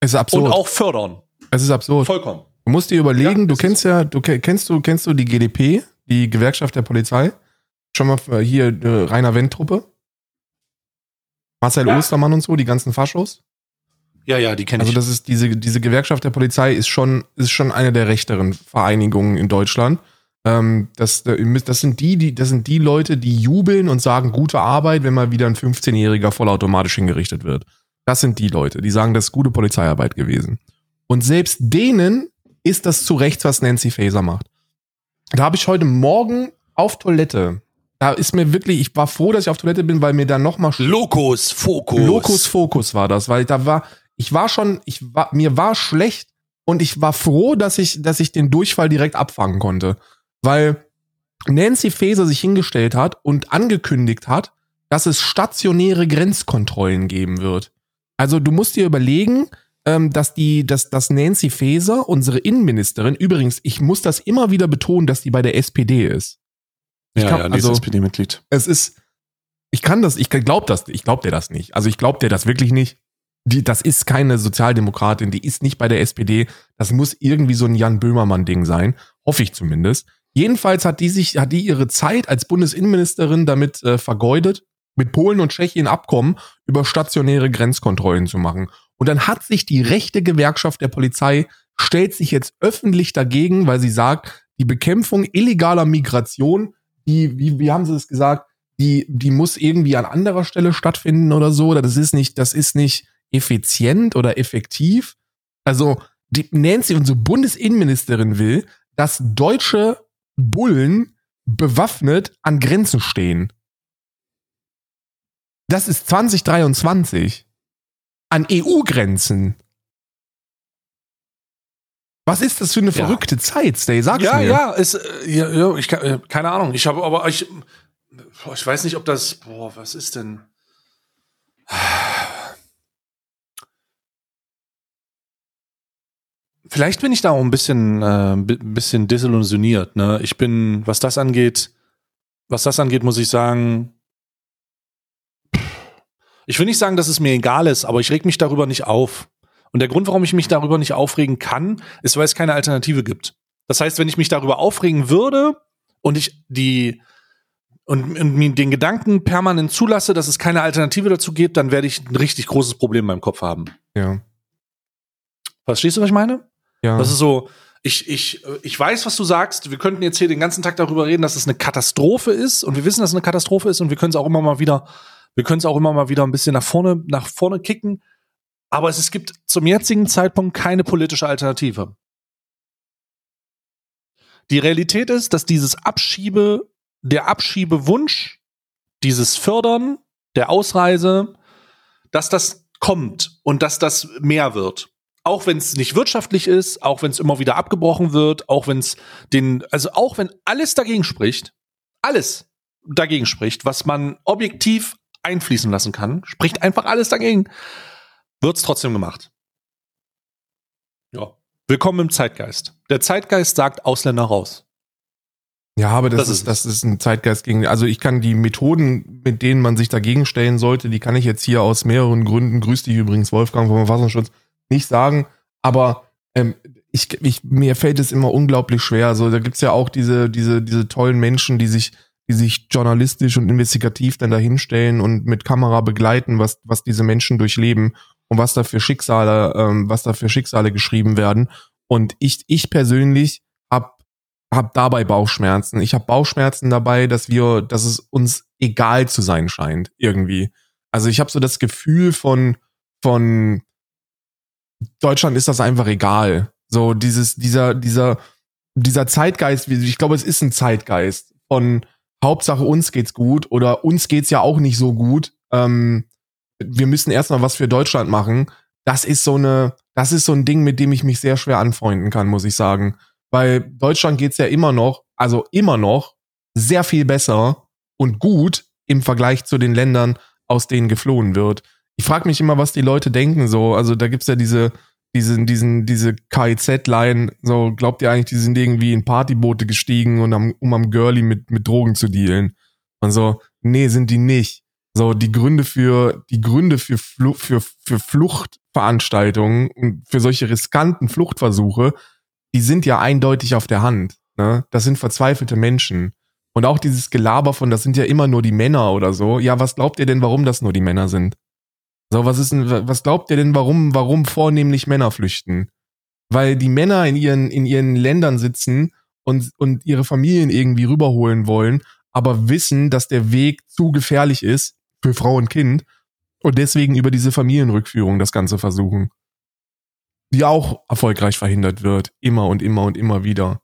Es ist absurd. Und auch fördern. Es ist absurd. Vollkommen. Du musst dir überlegen, Ja, du kennst ja, du ke- kennst du, kennst du die GDP, die Gewerkschaft der Polizei? Schon mal hier äh, Rainer Wendt-Truppe? Marcel Ja. Ostermann und so, die ganzen Faschos? Ja, ja, die kenne Also ich. das ist diese, diese Gewerkschaft der Polizei ist schon, ist schon eine der rechteren Vereinigungen in Deutschland. Ähm, das, das sind die, die, das sind die Leute, die jubeln und sagen, gute Arbeit, wenn mal wieder ein 15-Jähriger vollautomatisch hingerichtet wird. Das sind die Leute, die sagen, das ist gute Polizeiarbeit gewesen. Und selbst denen ist das zu Recht, was Nancy Faeser macht. Da habe ich heute Morgen auf Toilette, da ist mir wirklich, ich war froh, dass ich auf Toilette bin, weil mir da noch mal Locus Focus. Locus Focus war das, weil da war, ich war schon, ich war, mir war schlecht und ich war froh, dass ich, dass ich den Durchfall direkt abfangen konnte. Weil Nancy Faeser sich hingestellt hat und angekündigt hat, dass es stationäre Grenzkontrollen geben wird. Also du musst dir überlegen, ähm, dass die, dass, dass Nancy Faeser, unsere Innenministerin, übrigens, ich muss das immer wieder betonen, dass die bei der SPD ist. Ich Ja, kann- ja, die also- ist SPD-Mitglied. Es ist, ich kann das, ich glaub das, ich glaub dir das nicht. Also ich glaub dir das wirklich nicht. Die, das ist keine Sozialdemokratin, die ist nicht bei der SPD. Das muss irgendwie so ein Jan Böhmermann-Ding sein. Hoffe ich zumindest. Jedenfalls hat die sich, hat die ihre Zeit als Bundesinnenministerin damit äh, vergeudet, mit Polen und Tschechien Abkommen über stationäre Grenzkontrollen zu machen. Und dann hat sich die rechte Gewerkschaft der Polizei stellt sich jetzt öffentlich dagegen, weil sie sagt, die Bekämpfung illegaler Migration, die, wie, wie haben sie es gesagt, die, die muss irgendwie an anderer Stelle stattfinden oder so. Das ist nicht, das ist nicht effizient oder effektiv. Also, die Nancy, unsere Bundesinnenministerin will, dass deutsche Bullen bewaffnet an Grenzen stehen. Das ist 2023. An EU-Grenzen. Was ist das für eine Ja. verrückte Zeit, Stay? Sag's ja, mir. ja, ist, äh, ja, ja, ich äh, keine Ahnung. Ich habe aber ich, ich weiß nicht, ob das, boah, was ist denn? Vielleicht bin ich da auch ein bisschen, äh, bisschen desillusioniert. Ne? Ich bin, was das angeht, was das angeht, muss ich sagen, ich will nicht sagen, dass es mir egal ist, aber ich reg mich darüber nicht auf. Und der Grund, warum ich mich darüber nicht aufregen kann, ist, weil es keine Alternative gibt. Das heißt, wenn ich mich darüber aufregen würde und ich die und, und mir den Gedanken permanent zulasse, dass es keine Alternative dazu gibt, dann werde ich ein richtig großes Problem in meinem Kopf haben. Ja. Verstehst du, was ich meine? Ja. Das ist so, ich, ich, ich weiß, was du sagst. Wir könnten jetzt hier den ganzen Tag darüber reden, dass es eine Katastrophe ist. Und wir wissen, dass es eine Katastrophe ist. Und wir können es auch immer mal wieder, wir können es auch immer mal wieder ein bisschen nach vorne, nach vorne kicken. Aber es, es gibt zum jetzigen Zeitpunkt keine politische Alternative. Die Realität ist, dass dieses Abschiebe, der Abschiebewunsch, dieses Fördern der Ausreise, dass das kommt und dass das mehr wird. Auch wenn es nicht wirtschaftlich ist, auch wenn es immer wieder abgebrochen wird, auch wenn es den, also auch wenn alles dagegen spricht, alles dagegen spricht, was man objektiv einfließen lassen kann, spricht einfach alles dagegen, wird es trotzdem gemacht. Ja. Willkommen im Zeitgeist. Der Zeitgeist sagt Ausländer raus. Ja, aber das, das ist, das ist ein Zeitgeist gegen, also ich kann die Methoden, mit denen man sich dagegen stellen sollte, die kann ich jetzt hier aus mehreren Gründen, grüß dich übrigens Wolfgang vom Verfassungsschutz, nicht sagen, aber ähm, ich, ich, mir fällt es immer unglaublich schwer. Also da gibt's ja auch diese, diese, diese tollen Menschen, die sich, die sich journalistisch und investigativ dann dahinstellen und mit Kamera begleiten, was, was diese Menschen durchleben und was da für Schicksale, ähm, was da für Schicksale geschrieben werden. Und ich, ich persönlich hab, hab dabei Bauchschmerzen. Ich habe Bauchschmerzen dabei, dass wir, dass es uns egal zu sein scheint irgendwie. Also ich habe so das Gefühl von von Deutschland ist das einfach egal. So dieses dieser dieser dieser Zeitgeist, ich glaube, es ist ein Zeitgeist von Hauptsache uns geht's gut oder uns geht's ja auch nicht so gut. Ähm, wir müssen erstmal was für Deutschland machen. Das ist so eine, das ist so ein Ding, mit dem ich mich sehr schwer anfreunden kann, muss ich sagen. Weil Deutschland geht's ja immer noch, also immer noch sehr viel besser und gut im Vergleich zu den Ländern, aus denen geflohen wird. Ich frage mich immer, was die Leute denken so. Also da gibt's ja diese, diesen, diesen, diese KIZ-Line, so glaubt ihr eigentlich, die sind irgendwie in Partyboote gestiegen und am, um am Girlie mit, mit Drogen zu dealen? Und so, nee, sind die nicht. So, die Gründe für, die Gründe für, Fl für, für Fluchtveranstaltungen und für solche riskanten Fluchtversuche, die sind ja eindeutig auf der Hand. Ne? Das sind verzweifelte Menschen. Und auch dieses Gelaber von, das sind ja immer nur die Männer oder so. Ja, was glaubt ihr denn, warum das nur die Männer sind? So, was ist denn, was glaubt ihr denn, warum, warum vornehmlich Männer flüchten? Weil die Männer in ihren, in ihren Ländern sitzen und, und ihre Familien irgendwie rüberholen wollen, aber wissen, dass der Weg zu gefährlich ist für Frau und Kind und deswegen über diese Familienrückführung das Ganze versuchen. Die auch erfolgreich verhindert wird. Immer und immer und immer wieder.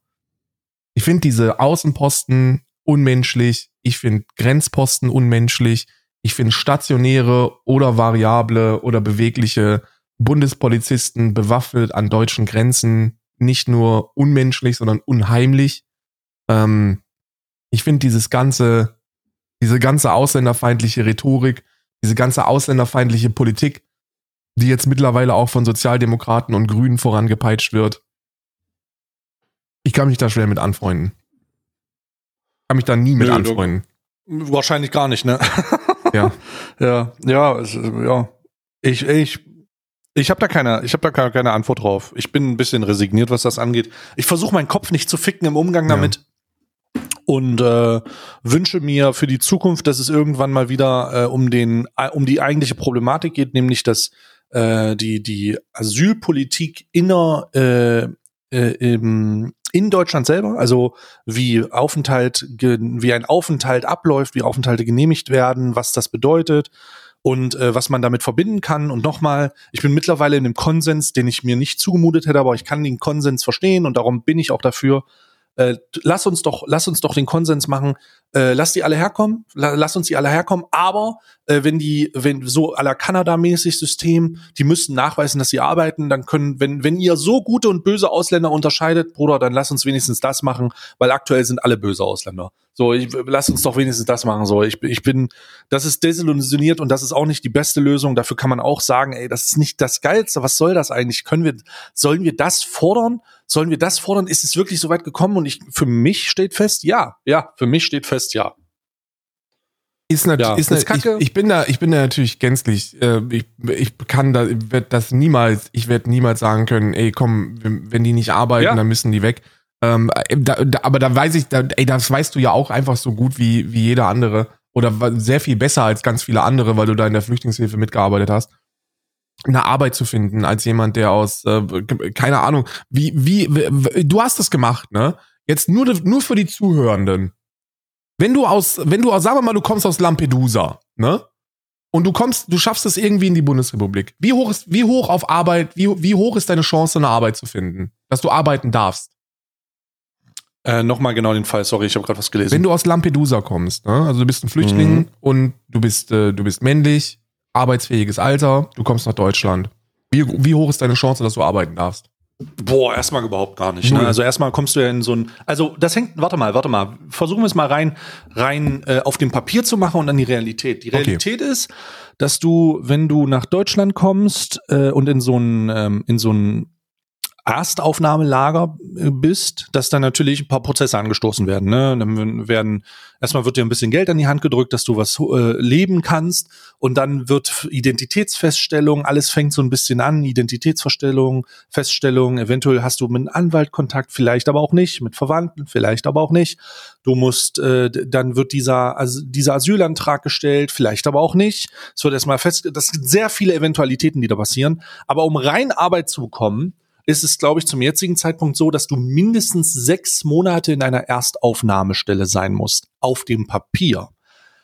Ich finde diese Außenposten unmenschlich. Ich finde Grenzposten unmenschlich. Ich finde stationäre oder variable oder bewegliche Bundespolizisten bewaffnet an deutschen Grenzen nicht nur unmenschlich, sondern unheimlich. Ähm, ich finde dieses ganze diese ganze ausländerfeindliche Rhetorik, diese ganze ausländerfeindliche Politik, die jetzt mittlerweile auch von Sozialdemokraten und Grünen vorangepeitscht wird. Ich kann mich da schwer mit anfreunden. Kann mich da nie mit Nö, anfreunden. Wahrscheinlich gar nicht, ne? ja. Ja, ja, ja. Ich, ich, ich habe da keine, ich habe da keine, keine Antwort drauf. Ich bin ein bisschen resigniert, was das angeht. Ich versuche meinen Kopf nicht zu ficken im Umgang damit. Ja und äh, wünsche mir für die Zukunft, dass es irgendwann mal wieder äh, um den äh, um die eigentliche Problematik geht, nämlich dass äh, die die Asylpolitik inner äh, äh, im, in Deutschland selber, also wie Aufenthalt wie ein Aufenthalt abläuft, wie Aufenthalte genehmigt werden, was das bedeutet und äh, was man damit verbinden kann. Und nochmal, ich bin mittlerweile in einem Konsens, den ich mir nicht zugemutet hätte, aber ich kann den Konsens verstehen und darum bin ich auch dafür, äh, lass uns doch, lass uns doch den Konsens machen, äh, lass die alle herkommen, la, lass uns die alle herkommen, aber äh, wenn die, wenn so à la Kanada-mäßig System, die müssen nachweisen, dass sie arbeiten, dann können, wenn, wenn ihr so gute und böse Ausländer unterscheidet, Bruder, dann lass uns wenigstens das machen, weil aktuell sind alle böse Ausländer. So, ich, lass uns doch wenigstens das machen. So, ich, ich bin, das ist desillusioniert und das ist auch nicht die beste Lösung. Dafür kann man auch sagen, ey, das ist nicht das Geilste. Was soll das eigentlich? Können wir, sollen wir das fordern? Sollen wir das fordern? Ist es wirklich so weit gekommen? Und ich, für mich steht fest, ja, ja, für mich steht fest, ja. Ist natürlich, ja, ist, ist kacke. Ich, ich, bin da, ich bin da natürlich gänzlich. Äh, ich, ich kann da, werde das niemals, ich werde niemals sagen können, ey, komm, wenn die nicht arbeiten, ja. dann müssen die weg. Ähm, äh, da, da, aber da weiß ich, da, ey, das weißt du ja auch einfach so gut wie, wie jeder andere oder sehr viel besser als ganz viele andere, weil du da in der Flüchtlingshilfe mitgearbeitet hast. Eine Arbeit zu finden als jemand, der aus, äh, keine Ahnung, wie, wie, du hast es gemacht, ne? Jetzt nur, nur für die Zuhörenden. Wenn du aus, wenn du aus, sagen wir mal, du kommst aus Lampedusa, ne? Und du kommst, du schaffst es irgendwie in die Bundesrepublik. Wie hoch ist, wie hoch auf Arbeit, wie, wie hoch ist deine Chance, eine Arbeit zu finden? Dass du arbeiten darfst? Äh, Nochmal genau den Fall, sorry, ich habe gerade was gelesen. Wenn du aus Lampedusa kommst, ne? also du bist ein Flüchtling mhm. und du bist, äh, du bist männlich, arbeitsfähiges Alter, du kommst nach Deutschland. Wie, wie hoch ist deine Chance, dass du arbeiten darfst? Boah, erstmal überhaupt gar nicht. Ne? Also erstmal kommst du ja in so ein, also das hängt, warte mal, warte mal, versuchen wir es mal rein, rein äh, auf dem Papier zu machen und dann die Realität. Die Realität okay. ist, dass du, wenn du nach Deutschland kommst äh, und in so ein, ähm, in so ein Erstaufnahmelager äh, bist, dass dann natürlich ein paar Prozesse angestoßen werden. Ne? Dann werden erstmal wird dir ein bisschen Geld an die Hand gedrückt, dass du was äh, leben kannst, und dann wird Identitätsfeststellung, alles fängt so ein bisschen an, Identitätsverstellung, Feststellung, eventuell hast du mit einem Anwalt Kontakt, vielleicht aber auch nicht, mit Verwandten, vielleicht aber auch nicht. Du musst, äh, dann wird dieser, also dieser Asylantrag gestellt, vielleicht aber auch nicht. Es wird erstmal fest, das sind sehr viele Eventualitäten, die da passieren. Aber um rein Arbeit zu bekommen, ist es, glaube ich, zum jetzigen Zeitpunkt so, dass du mindestens sechs Monate in einer Erstaufnahmestelle sein musst, auf dem Papier.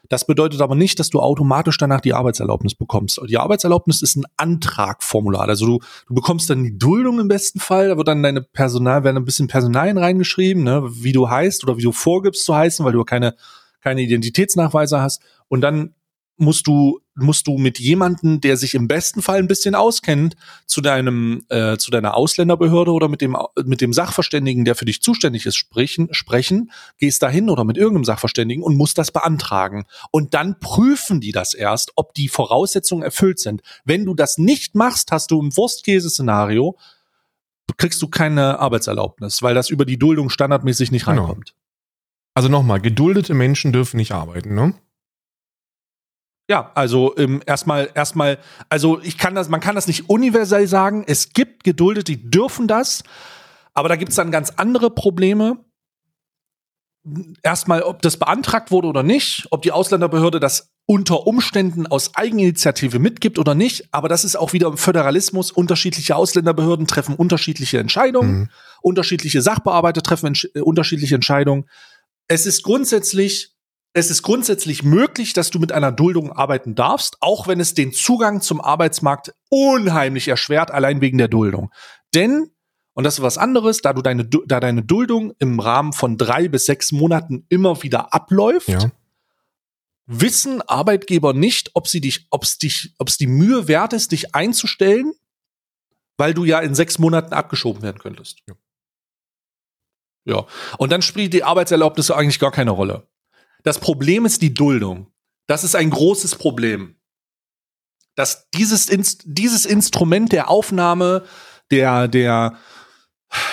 Das bedeutet aber nicht, dass du automatisch danach die Arbeitserlaubnis bekommst. Die Arbeitserlaubnis ist ein Antragformular. Also du, du bekommst dann die Duldung im besten Fall, da wird dann deine Personal, werden ein bisschen Personalien reingeschrieben, ne, wie du heißt oder wie du vorgibst zu heißen, weil du keine, keine Identitätsnachweise hast. Und dann musst du musst du mit jemanden, der sich im besten Fall ein bisschen auskennt, zu deinem äh, zu deiner Ausländerbehörde oder mit dem mit dem Sachverständigen, der für dich zuständig ist, sprechen sprechen, gehst dahin oder mit irgendeinem Sachverständigen und musst das beantragen und dann prüfen die das erst, ob die Voraussetzungen erfüllt sind. Wenn du das nicht machst, hast du im Wurstkäse-Szenario kriegst du keine Arbeitserlaubnis, weil das über die Duldung standardmäßig nicht genau. reinkommt. Also nochmal, geduldete Menschen dürfen nicht arbeiten, ne? Ja, also ähm, erstmal, erstmal, also ich kann das, man kann das nicht universell sagen. Es gibt Geduldete, die dürfen das, aber da gibt es dann ganz andere Probleme. Erstmal, ob das beantragt wurde oder nicht, ob die Ausländerbehörde das unter Umständen aus Eigeninitiative mitgibt oder nicht. Aber das ist auch wieder im Föderalismus. Unterschiedliche Ausländerbehörden treffen unterschiedliche Entscheidungen. Mhm. Unterschiedliche Sachbearbeiter treffen entsch äh, unterschiedliche Entscheidungen. Es ist grundsätzlich es ist grundsätzlich möglich, dass du mit einer Duldung arbeiten darfst, auch wenn es den Zugang zum Arbeitsmarkt unheimlich erschwert, allein wegen der Duldung. Denn, und das ist was anderes, da du deine, da deine Duldung im Rahmen von drei bis sechs Monaten immer wieder abläuft, ja. wissen Arbeitgeber nicht, ob sie dich, ob es dich, ob es die Mühe wert ist, dich einzustellen, weil du ja in sechs Monaten abgeschoben werden könntest. Ja. Ja. Und dann spielt die Arbeitserlaubnis eigentlich gar keine Rolle. Das Problem ist die Duldung. Das ist ein großes Problem. Dass dieses, Inst dieses Instrument der Aufnahme, der, der,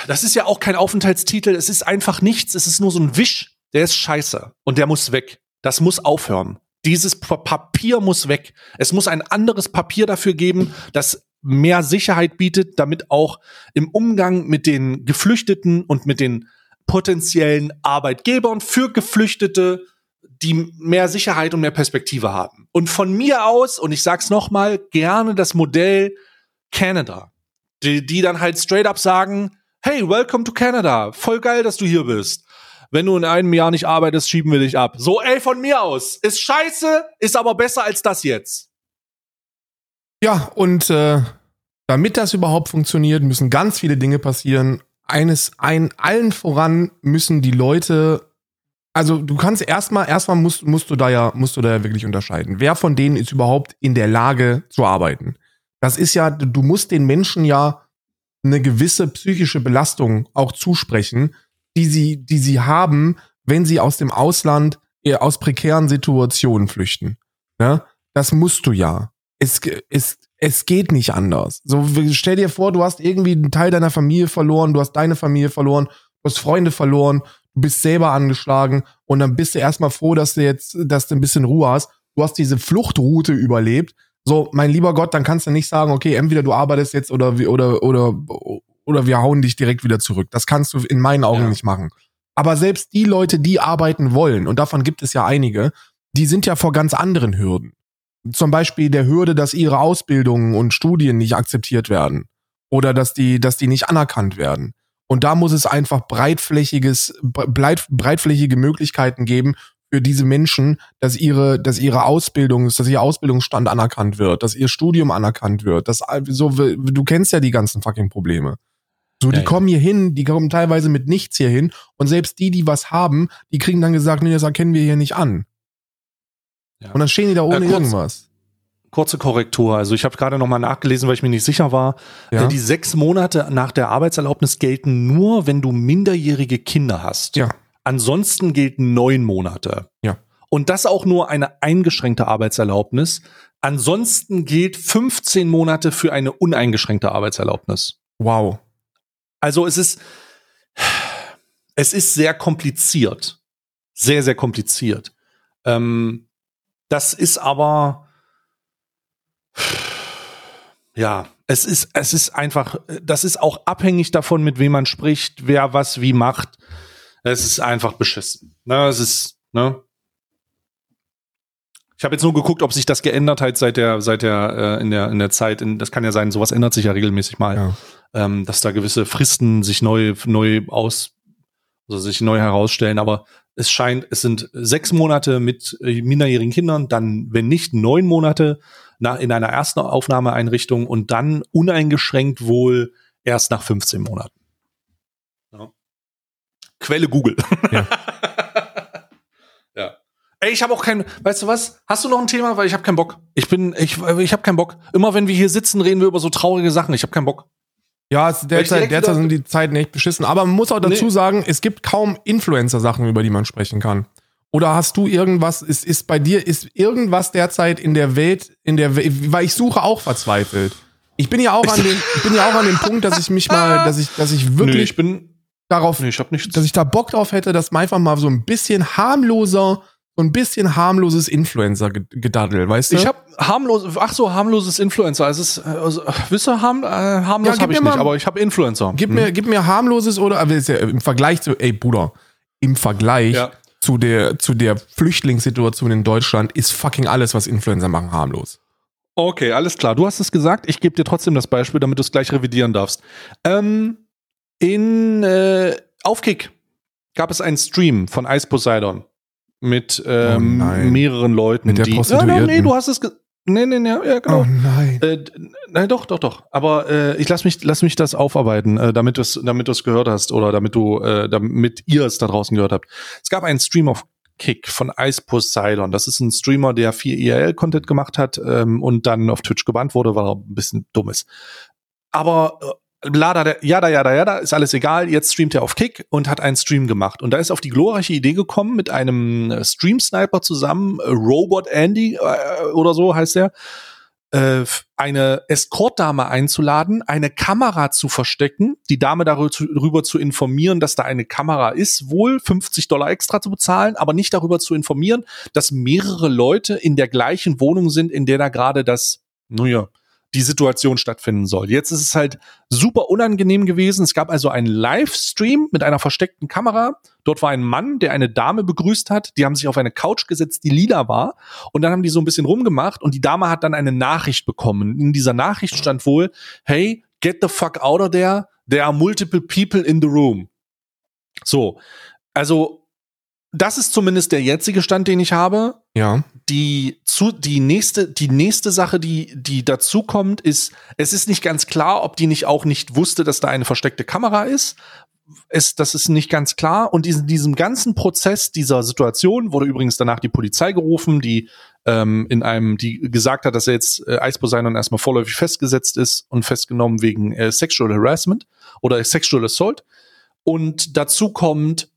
das ist ja auch kein Aufenthaltstitel, es ist einfach nichts, es ist nur so ein Wisch, der ist scheiße und der muss weg. Das muss aufhören. Dieses Papier muss weg. Es muss ein anderes Papier dafür geben, das mehr Sicherheit bietet, damit auch im Umgang mit den Geflüchteten und mit den potenziellen Arbeitgebern für Geflüchtete die mehr Sicherheit und mehr Perspektive haben. Und von mir aus, und ich sag's nochmal, gerne das Modell Canada. Die, die dann halt straight up sagen, hey, welcome to Canada. Voll geil, dass du hier bist. Wenn du in einem Jahr nicht arbeitest, schieben wir dich ab. So, ey, von mir aus. Ist scheiße, ist aber besser als das jetzt. Ja, und äh, damit das überhaupt funktioniert, müssen ganz viele Dinge passieren. Eines, ein, allen voran müssen die Leute also du kannst erstmal, erstmal musst, musst du da ja, musst du da ja wirklich unterscheiden. Wer von denen ist überhaupt in der Lage zu arbeiten? Das ist ja, du musst den Menschen ja eine gewisse psychische Belastung auch zusprechen, die sie, die sie haben, wenn sie aus dem Ausland äh, aus prekären Situationen flüchten. Ja? Das musst du ja. Es, es, es geht nicht anders. So, stell dir vor, du hast irgendwie einen Teil deiner Familie verloren, du hast deine Familie verloren, du hast Freunde verloren bist selber angeschlagen und dann bist du erstmal froh, dass du jetzt, dass du ein bisschen Ruhe hast. Du hast diese Fluchtroute überlebt. So, mein lieber Gott, dann kannst du nicht sagen, okay, entweder du arbeitest jetzt oder oder oder oder wir hauen dich direkt wieder zurück. Das kannst du in meinen Augen ja. nicht machen. Aber selbst die Leute, die arbeiten wollen, und davon gibt es ja einige, die sind ja vor ganz anderen Hürden. zum Beispiel der Hürde, dass ihre Ausbildungen und Studien nicht akzeptiert werden oder dass die, dass die nicht anerkannt werden. Und da muss es einfach breitflächiges, breit, breitflächige Möglichkeiten geben für diese Menschen, dass ihre, dass ihre Ausbildung, dass ihr Ausbildungsstand anerkannt wird, dass ihr Studium anerkannt wird. Das, so, du kennst ja die ganzen fucking Probleme. So, die ja, kommen hier hin, die kommen teilweise mit nichts hier hin und selbst die, die was haben, die kriegen dann gesagt, nee, das erkennen wir hier nicht an. Ja. Und dann stehen die da ohne äh, kurz, irgendwas. Kurze Korrektur. Also ich habe gerade nochmal nachgelesen, weil ich mir nicht sicher war. Ja. Die sechs Monate nach der Arbeitserlaubnis gelten nur, wenn du minderjährige Kinder hast. Ja. Ansonsten gelten neun Monate. Ja. Und das auch nur eine eingeschränkte Arbeitserlaubnis. Ansonsten gilt 15 Monate für eine uneingeschränkte Arbeitserlaubnis. Wow. Also es ist, es ist sehr kompliziert. Sehr, sehr kompliziert. Ähm, das ist aber, ja, es ist, es ist einfach, das ist auch abhängig davon, mit wem man spricht, wer was wie macht. Es ist einfach beschissen. Ne, es ist, ne? Ich habe jetzt nur geguckt, ob sich das geändert hat seit der, seit der, äh, in der, in der Zeit. In, das kann ja sein, sowas ändert sich ja regelmäßig mal, ja. ähm, dass da gewisse Fristen sich neu, neu aus, also sich neu herausstellen. Aber es scheint, es sind sechs Monate mit äh, minderjährigen Kindern, dann, wenn nicht, neun Monate in einer ersten Aufnahmeeinrichtung und dann uneingeschränkt wohl erst nach 15 Monaten. Ja. Quelle Google. Ja. ja. Ey, ich habe auch kein, weißt du was? Hast du noch ein Thema? Weil ich habe keinen Bock. Ich bin, ich, ich habe keinen Bock. Immer wenn wir hier sitzen, reden wir über so traurige Sachen. Ich habe keinen Bock. Ja, derzeit, derzeit sind die Zeiten echt beschissen. Aber man muss auch dazu nee. sagen, es gibt kaum Influencer-Sachen, über die man sprechen kann. Oder hast du irgendwas, ist, ist bei dir, ist irgendwas derzeit in der Welt, in der Welt, weil ich suche auch verzweifelt. Ich bin ja auch an dem, ich bin ja auch an dem Punkt, dass ich mich mal, dass ich, dass ich wirklich nee, ich bin, darauf, nee, ich hab nichts. dass ich da Bock drauf hätte, dass man einfach mal so ein bisschen harmloser so ein bisschen harmloses Influencer-Gedaddel, weißt du? Ich habe harmlos, ach so, harmloses Influencer. Also, es, also wisst ihr, harm, äh, harmlos ja, habe ich nicht, aber ich habe Influencer. Gib, hm. mir, gib mir harmloses oder aber ja im Vergleich zu, ey Bruder, im Vergleich ja. Zu der zu der Flüchtlingssituation in Deutschland ist fucking alles, was Influencer machen, harmlos. Okay, alles klar. Du hast es gesagt. Ich gebe dir trotzdem das Beispiel, damit du es gleich revidieren darfst. Ähm, in äh, auf Kick gab es einen Stream von Ice Poseidon mit ähm, oh mehreren Leuten. Mit der die, Prostituierten. Ja, nee, du hast es Nee, nee, nee, ja, genau. Oh nein. Äh, nein, doch, doch, doch. Aber äh, ich lass mich, lass mich das aufarbeiten, äh, damit du es, damit du es gehört hast oder damit du, äh, damit ihr es da draußen gehört habt. Es gab einen Stream of Kick von Ice Poseidon. Das ist ein Streamer, der viel IRL-Content gemacht hat ähm, und dann auf Twitch gebannt wurde, weil er ein bisschen dumm ist. Aber Lada, jada, jada, jada, ist alles egal. Jetzt streamt er auf Kick und hat einen Stream gemacht. Und da ist auf die glorreiche Idee gekommen, mit einem äh, Stream-Sniper zusammen, äh, Robot Andy äh, oder so heißt er, äh, eine Escort-Dame einzuladen, eine Kamera zu verstecken, die Dame darüber zu informieren, dass da eine Kamera ist, wohl 50 Dollar extra zu bezahlen, aber nicht darüber zu informieren, dass mehrere Leute in der gleichen Wohnung sind, in der da gerade das, naja, die Situation stattfinden soll. Jetzt ist es halt super unangenehm gewesen. Es gab also einen Livestream mit einer versteckten Kamera. Dort war ein Mann, der eine Dame begrüßt hat. Die haben sich auf eine Couch gesetzt, die lila war. Und dann haben die so ein bisschen rumgemacht und die Dame hat dann eine Nachricht bekommen. In dieser Nachricht stand wohl, hey, get the fuck out of there. There are multiple people in the room. So. Also das ist zumindest der jetzige Stand, den ich habe. Ja. Die zu die nächste die nächste Sache, die die dazu kommt, ist es ist nicht ganz klar, ob die nicht auch nicht wusste, dass da eine versteckte Kamera ist. Es, das ist nicht ganz klar. Und in diesem ganzen Prozess dieser Situation wurde übrigens danach die Polizei gerufen, die ähm, in einem, die gesagt hat, dass er jetzt äh, Ice Poseidon erstmal vorläufig festgesetzt ist und festgenommen wegen äh, Sexual Harassment oder Sexual Assault. Und dazu kommt,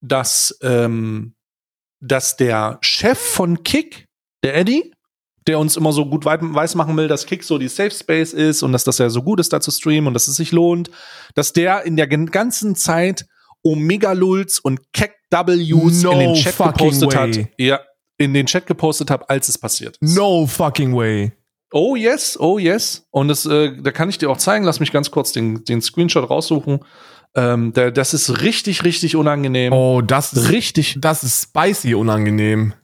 dass, ähm, dass der Chef von Kick, der Eddie, der uns immer so gut weiß machen will, dass Kick so die Safe Space ist und dass das ja so gut ist, da zu streamen und dass es sich lohnt, dass der in der ganzen Zeit Omega Lulz und Keck W's no in den Chat gepostet way. hat. Ja, in den Chat gepostet hat, als es passiert ist. No fucking way. Oh yes, oh yes. Und das, äh, da kann ich dir auch zeigen. Lass mich ganz kurz den, den Screenshot raussuchen. Ähm, der, das ist richtig, richtig unangenehm. Oh, das ist richtig. Das ist spicy unangenehm.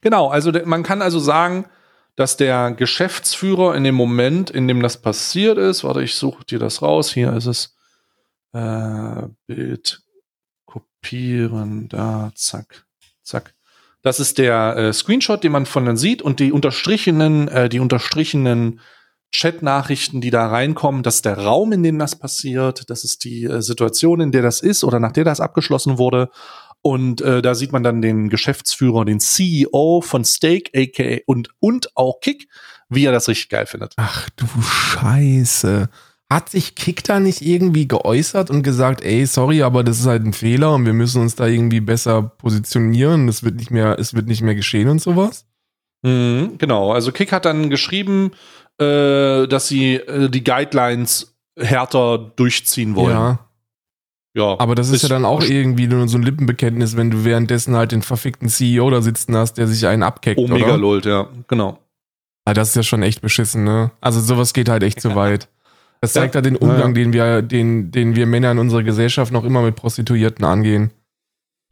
Genau, also man kann also sagen, dass der Geschäftsführer in dem Moment, in dem das passiert ist, warte, ich suche dir das raus, hier ist es, äh, Bild kopieren, da, zack, zack. Das ist der äh, Screenshot, den man von dann sieht und die unterstrichenen, äh, die unterstrichenen Chat-Nachrichten, die da reinkommen, das ist der Raum, in dem das passiert, das ist die äh, Situation, in der das ist oder nach der das abgeschlossen wurde. Und äh, da sieht man dann den Geschäftsführer, den CEO von Stake, aka und, und auch Kick, wie er das richtig geil findet. Ach du Scheiße. Hat sich Kick da nicht irgendwie geäußert und gesagt, ey, sorry, aber das ist halt ein Fehler und wir müssen uns da irgendwie besser positionieren, es wird nicht mehr, es wird nicht mehr geschehen und sowas? Mhm, genau, also Kick hat dann geschrieben, äh, dass sie äh, die Guidelines härter durchziehen wollen. Ja. Ja, Aber das ist, ja dann auch irgendwie nur so ein Lippenbekenntnis, wenn du währenddessen halt den verfickten CEO da sitzen hast, der sich einen abkeckt, Omega lult, ja, genau. Ah, das ist ja schon echt beschissen, ne? Also sowas geht halt echt zu weit. Das zeigt Ja. halt den Umgang, den wir, den, den wir Männer in unserer Gesellschaft noch immer mit Prostituierten angehen.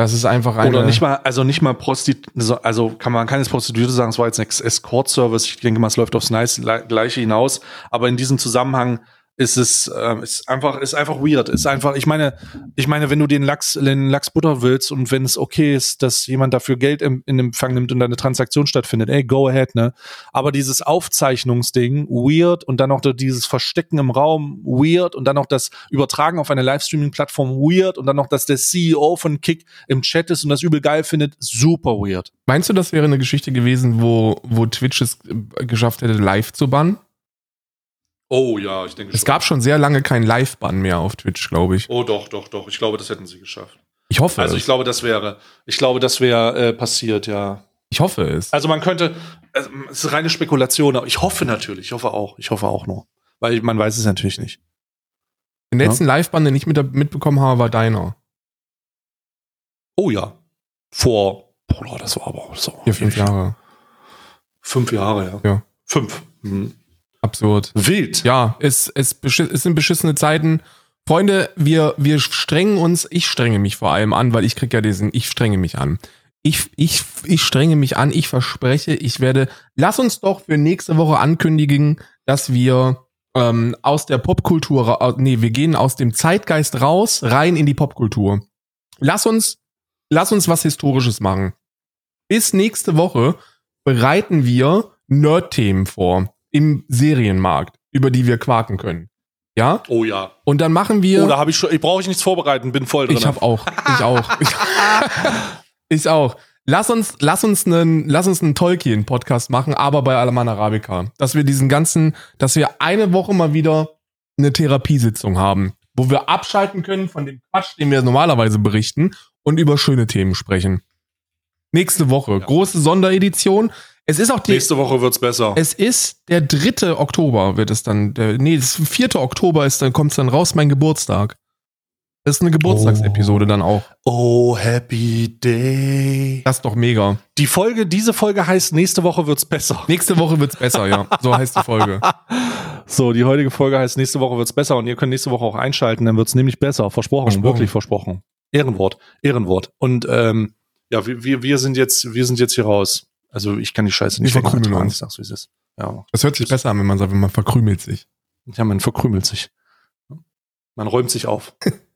Das ist einfach eine. Oder nicht mal, also nicht mal Prostituierte, also kann man jetzt Prostituierte sagen, es war jetzt ein Escort-Service, ich denke mal, es läuft aufs nice Gleiche hinaus, aber in diesem Zusammenhang ist es ähm, ist einfach ist einfach weird, ist einfach, ich meine, ich meine, wenn du den Lachs den Lachs Butter willst und wenn es okay ist, dass jemand dafür Geld im, in Empfang nimmt und eine Transaktion stattfindet, ey, go ahead, ne? Aber dieses Aufzeichnungsding, weird und dann noch dieses Verstecken im Raum, weird und dann noch das Übertragen auf eine Livestreaming-Plattform, weird und dann noch, dass der CEO von Kick im Chat ist und das übel geil findet, super weird. Meinst du, das wäre eine Geschichte gewesen, wo, wo Twitch es äh, geschafft hätte, live zu bannen? Oh ja, ich denke Es gab schon sehr lange keinen Live-Bann mehr auf Twitch, glaube ich. Oh doch, doch, doch. Ich glaube, das hätten sie geschafft. Ich hoffe Also es. ich glaube, das wäre, ich glaube, das wäre äh, passiert, ja. ich hoffe es. Also man könnte, also, es ist reine Spekulation, aber ich hoffe natürlich, ich hoffe auch, ich hoffe auch nur. Weil man weiß es natürlich nicht. Den letzten Live-Bann, den ich mit, mitbekommen habe, war deiner. Oh ja. Vor, boah, das war aber auch so. Vier, fünf Jahre. Fünf Jahre, ja. Ja. Fünf. Mhm. Absurd. Wild. Ja, es, es, es sind beschissene Zeiten. Freunde, wir, wir strengen uns, ich strenge mich vor allem an, weil ich krieg ja diesen, ich strenge mich an. Ich, ich, ich strenge mich an, ich verspreche, ich werde, lass uns doch für nächste Woche ankündigen, dass wir ähm, aus der Popkultur, nee, wir gehen aus dem Zeitgeist raus, rein in die Popkultur. Lass uns, lass uns was Historisches machen. Bis nächste Woche bereiten wir Nerd-Themen vor im Serienmarkt, über die wir quaken können. Ja? Oh ja. Und dann machen wir. Oh, da habe ich schon, ich brauche ich nichts vorbereiten, bin voll drin. ich habe auch. Ich auch. Ich, ich auch. Lass uns, lass uns einen, lass uns einen Tolkien-Podcast machen, aber bei Alaman Arabica. Dass wir diesen ganzen, dass wir eine Woche mal wieder eine Therapiesitzung haben, wo wir abschalten können von dem Quatsch, den wir normalerweise berichten und über schöne Themen sprechen. Nächste Woche. Große Sonderedition. Es ist auch die, Nächste Woche wird's besser. es ist der 3. Oktober, wird es dann. Der, nee, das 4. Oktober ist dann, kommt es dann raus, mein Geburtstag. Das ist eine Geburtstagsepisode dann auch. Oh, happy day. Das ist doch mega. Die Folge, diese Folge heißt, nächste Woche wird's besser. Nächste Woche wird's besser, ja. So heißt die Folge. So, die heutige Folge heißt, nächste Woche wird's besser und ihr könnt nächste Woche auch einschalten, dann wird's nämlich besser. Versprochen, Versprochen. wirklich versprochen. Ehrenwort, Ehrenwort. Und ähm, ja, wir, wir, wir sind jetzt, wir sind jetzt hier raus. Also ich kann die Scheiße nicht verkrümeln vertragen, uns. Ich sag's, wie es ist. Ja, Das hört sich besser an, wenn man sagt, wenn man verkrümelt sich. ja, man verkrümelt sich. Man räumt sich auf.